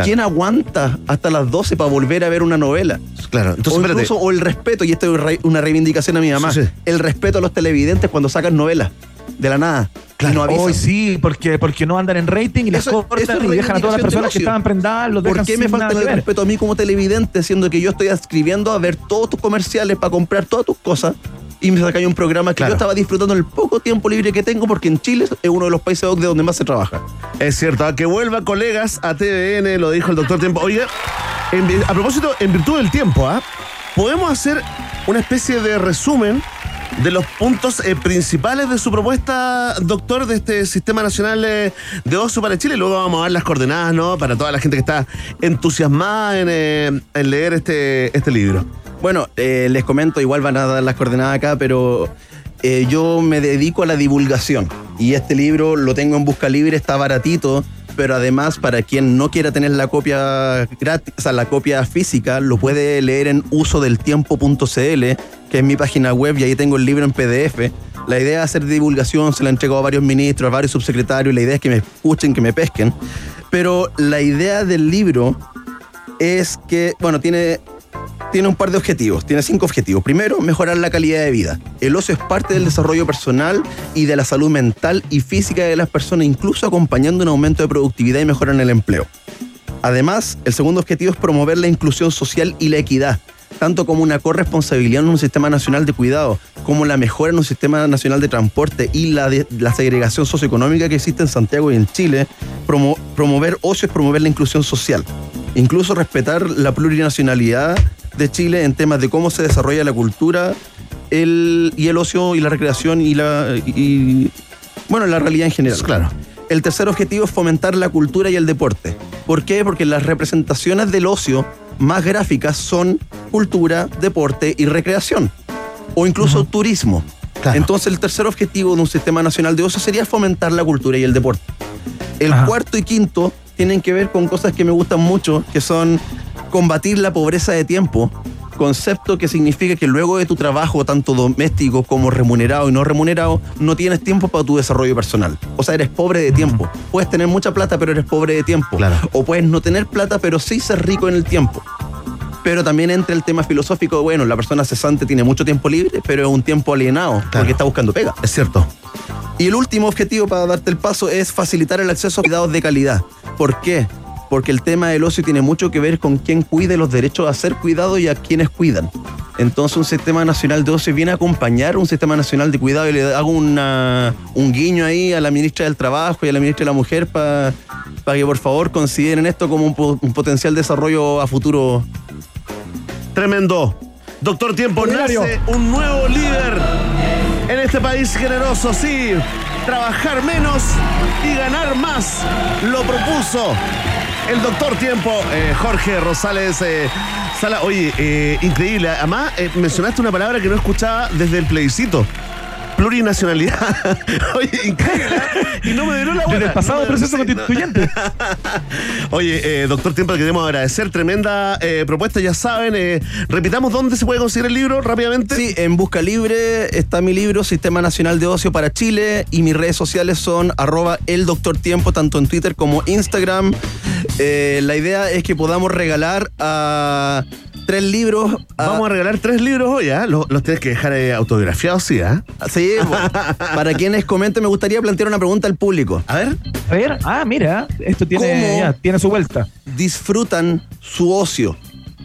S18: ¿Quién aguanta hasta las 12 para volver a ver una novela?
S2: Claro, entonces,
S18: o, incluso, o el respeto, y esto es una reivindicación a mi mamá,
S2: Sí, sí.
S18: el respeto a los televidentes cuando sacan novelas de la nada. Y no avisan.
S1: Hoy sí, porque, porque no andan en rating y las
S18: Eso-
S1: cortan
S18: eso
S1: y dejan a todas las personas que estaban prendadas, los
S18: ¿Por qué me falta el respeto a mí como televidente, siendo que yo estoy escribiendo a ver todos tus comerciales para comprar todas tus cosas? Y me sacáis un programa que yo estaba disfrutando el poco tiempo libre que tengo porque en Chile es uno de los países de donde más se trabaja.
S2: Es cierto, a que vuelva colegas a TVN, lo dijo el doctor Tiempo. Oiga, en a propósito, en virtud del tiempo, ¿ah? podemos hacer una especie de resumen de los puntos eh, principales de su propuesta, doctor, de este Sistema Nacional eh, de Ocio para Chile. Luego vamos a ver las coordenadas, ¿no? Para toda la gente que está entusiasmada en, eh, en leer este, este libro.
S18: Bueno, les comento, igual van a dar las coordenadas acá, pero eh, yo me dedico a la divulgación y este libro lo tengo en Busca Libre, está baratito, pero además para quien no quiera tener la copia gratis, o sea, la copia física, lo puede leer en usodeltiempo.cl, que es mi página web y ahí tengo el libro en PDF. La idea es hacer divulgación, se la entrego a varios ministros, a varios subsecretarios, la idea es que me escuchen, que me pesquen. Pero la idea del libro es que, bueno, tiene tiene un par de objetivos, tiene cinco objetivos. Primero, mejorar la calidad de vida. El ocio es parte del desarrollo personal y de la salud mental y física de las personas, incluso acompañando un aumento de productividad y mejora en el empleo. Además, el segundo objetivo es promover la inclusión social y la equidad, tanto como una corresponsabilidad en un sistema nacional de cuidado, como la mejora en un sistema nacional de transporte y la, de- la segregación socioeconómica que existe en Santiago y en Chile. Promo- promover ocio es promover la inclusión social. Incluso respetar la plurinacionalidad de Chile en temas de cómo se desarrolla la cultura el, y el ocio y la recreación y la y, bueno, la realidad en general.
S2: Claro.
S18: El tercer objetivo es fomentar la cultura y el deporte. ¿Por qué? Porque las representaciones del ocio más gráficas son cultura, deporte y recreación. O incluso turismo. Entonces el tercer objetivo de un sistema nacional de ocio sería fomentar la cultura y el deporte. El cuarto y quinto tienen que ver con cosas que me gustan mucho, que son combatir la pobreza de tiempo, concepto que significa que luego de tu trabajo, tanto doméstico como remunerado y no remunerado, no tienes tiempo para tu desarrollo personal. O sea, eres pobre de tiempo. Puedes tener mucha plata, pero eres pobre de tiempo. O puedes no tener plata, pero sí ser rico en el tiempo. Pero también entra el tema filosófico, bueno, la persona cesante tiene mucho tiempo libre, pero es un tiempo alienado, porque está buscando pega.
S2: Es cierto.
S18: Y el último objetivo para darte el paso es facilitar el acceso a cuidados de calidad. ¿Por qué? Porque el tema del ocio tiene mucho que ver con quién cuide los derechos a ser cuidado y a quienes cuidan. Entonces un sistema nacional de ocio viene a acompañar un sistema nacional de cuidado y le hago una, un guiño ahí a la ministra del Trabajo y a la ministra de la Mujer para que por favor consideren esto como un, un potencial desarrollo a futuro.
S2: Tremendo. Doctor Tiempo, nace un nuevo líder en este país generoso, sí. Trabajar menos y ganar más. Lo propuso el doctor Tiempo, eh, Jorge Rosales eh, Sala. Oye, eh, increíble. Además, mencionaste una palabra que no escuchaba desde el plebiscito. Plurinacionalidad. Oye, increíble. ¿eh? Y no me dio la buena.
S1: Desde el pasado
S2: No
S1: proceso
S2: sí, no.
S1: constituyente.
S2: Oye, eh, doctor Tiempo, le queremos agradecer. Tremenda eh, propuesta, ya saben. eh, repitamos dónde se puede conseguir el libro rápidamente.
S18: Sí, en Busca Libre está mi libro Sistema Nacional de Ocio para Chile y mis redes sociales son arroba el doctor tiempo, tanto en Twitter como Instagram. Eh, la idea es que podamos regalar a tres libros.
S2: Vamos a regalar tres libros hoy, ¿ah? Los, los tienes que dejar eh, autografiados, sí, ¿ah?
S18: Sí, bueno, para quienes comenten, me gustaría plantear una pregunta al público.
S2: A ver.
S1: A ver, ah, mira, esto tiene,
S18: ¿Cómo?
S1: ya, tiene su vuelta.
S18: Disfrutan su ocio.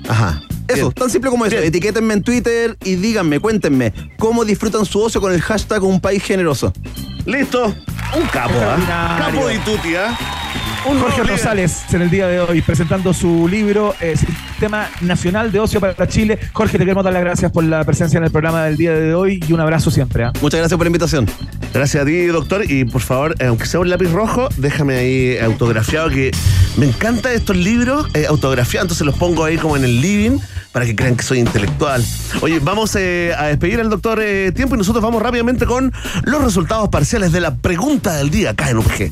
S2: Ajá.
S18: Eso, tan simple como eso. Etiquétenme en Twitter y díganme, cuéntenme, ¿cómo disfrutan su ocio con el hashtag Un País Generoso?
S2: Listo. Un capo, ¿ah?
S1: Extraordinario.
S2: Capo y tuti, ¿ah?
S1: Un Jorge. Rosales en el día de hoy presentando su libro eh, Sistema Nacional de Ocio para Chile. Jorge, te queremos dar las gracias por la presencia en el programa del día de hoy y un abrazo siempre. ¿ah?
S18: Muchas gracias por la invitación.
S2: Gracias a ti, doctor. Y por favor, eh, aunque sea un lápiz rojo, déjame ahí autografiado que me encantan estos libros eh, autografiados, entonces los pongo ahí como en el living para que crean que soy intelectual. Oye, vamos eh, a despedir al doctor eh, Tiempo y nosotros vamos rápidamente con los resultados parciales de la pregunta del día acá en UPG.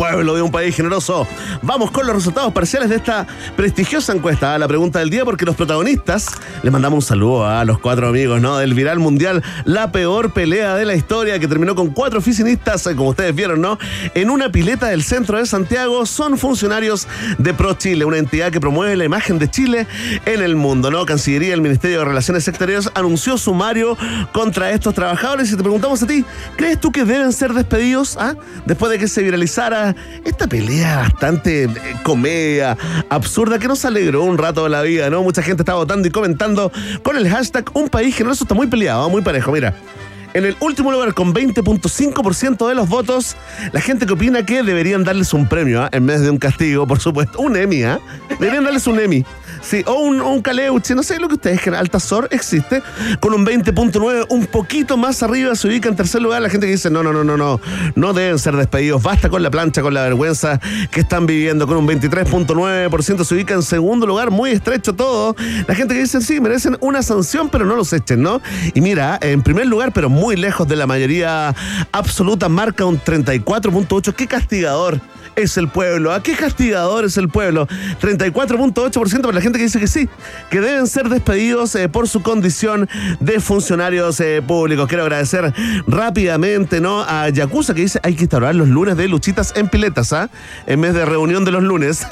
S2: Pueblo de un país generoso. Vamos con los resultados parciales de esta prestigiosa encuesta. La pregunta del día, porque los protagonistas, les mandamos un saludo a los cuatro amigos, ¿no? Del viral mundial, la peor pelea de la historia, que terminó con cuatro oficinistas, eh, como ustedes vieron, ¿no? En una pileta del centro de Santiago, son funcionarios de Pro Chile, una entidad que promueve la imagen de Chile en el mundo, ¿no? Cancillería, el Ministerio de Relaciones Exteriores anunció sumario contra estos trabajadores. Y te preguntamos a ti, ¿crees tú que deben ser despedidos? ah? Después de que se viralizara esta pelea bastante eh, comedia, absurda, que nos alegró un rato de la vida, ¿no? Mucha gente está votando y comentando con el hashtag Un País Generoso. Está muy peleado, muy parejo, mira. En el último lugar, con 20.5% de los votos, la gente que opina que deberían darles un premio, ¿ah? en vez de un castigo, por supuesto. Un Emmy, ¿ah? Deberían darles un Emmy. Sí, o un, un Caleuche, no sé lo que ustedes quieran. Altazor existe con un 20.9, un poquito más arriba se ubica en tercer lugar la gente que dice, no, no, no, no, no, no deben ser despedidos, basta con la plancha, con la vergüenza que están viviendo, con un 23.9% se ubica en segundo lugar, muy estrecho todo. La gente que dice, sí, merecen una sanción, pero no los echen, ¿no? Y mira, en primer lugar, pero muy lejos de la mayoría absoluta, marca un 34.8, qué castigador es el pueblo. ¿A qué castigador es el pueblo? 34.8% para la gente que dice que sí, que deben ser despedidos eh, por su condición de funcionarios eh, públicos. Quiero agradecer rápidamente ¿no? a Yakuza que dice hay que instaurar los lunes de luchitas en piletas, ¿ah? En vez de reunión de los lunes.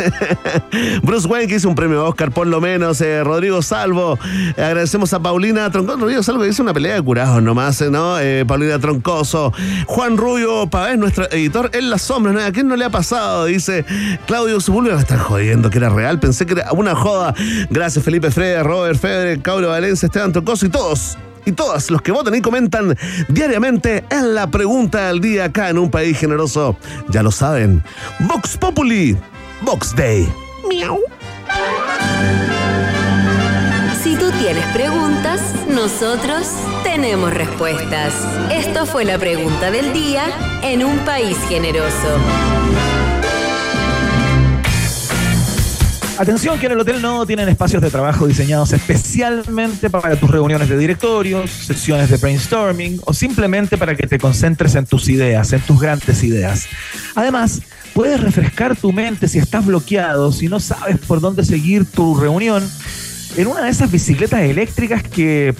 S2: Bruce Wayne que hizo un premio Oscar por lo menos. eh, Rodrigo Salvo. Agradecemos a Paulina Troncoso. Rodrigo Salvo que hizo una pelea de curados nomás, ¿no? Paulina Troncoso. Juan Rubio Pavés, nuestro editor en las sombras. ¿no? ¿A quién no le ha pasado? Dice Claudio Sepúlveda. Me están jodiendo que era real. Pensé que era una joda. Gracias Felipe Freda, Robert Federer, Cauro Valencia, Esteban Troncoso y todos y todas los que votan y comentan diariamente en la pregunta del día acá en un país generoso. Ya lo saben. Vox Populi, Vox Day. Miau.
S6: Si tú tienes preguntas, nosotros tenemos respuestas. Esto fue la pregunta del día en un país generoso.
S1: Atención que en el Hotel Nodo tienen espacios de trabajo diseñados especialmente para tus reuniones de directorios, sesiones de brainstorming o simplemente para que te concentres en tus ideas, en tus grandes ideas. Además, puedes refrescar tu mente si estás bloqueado, si no sabes por dónde seguir tu reunión, en una de esas bicicletas eléctricas que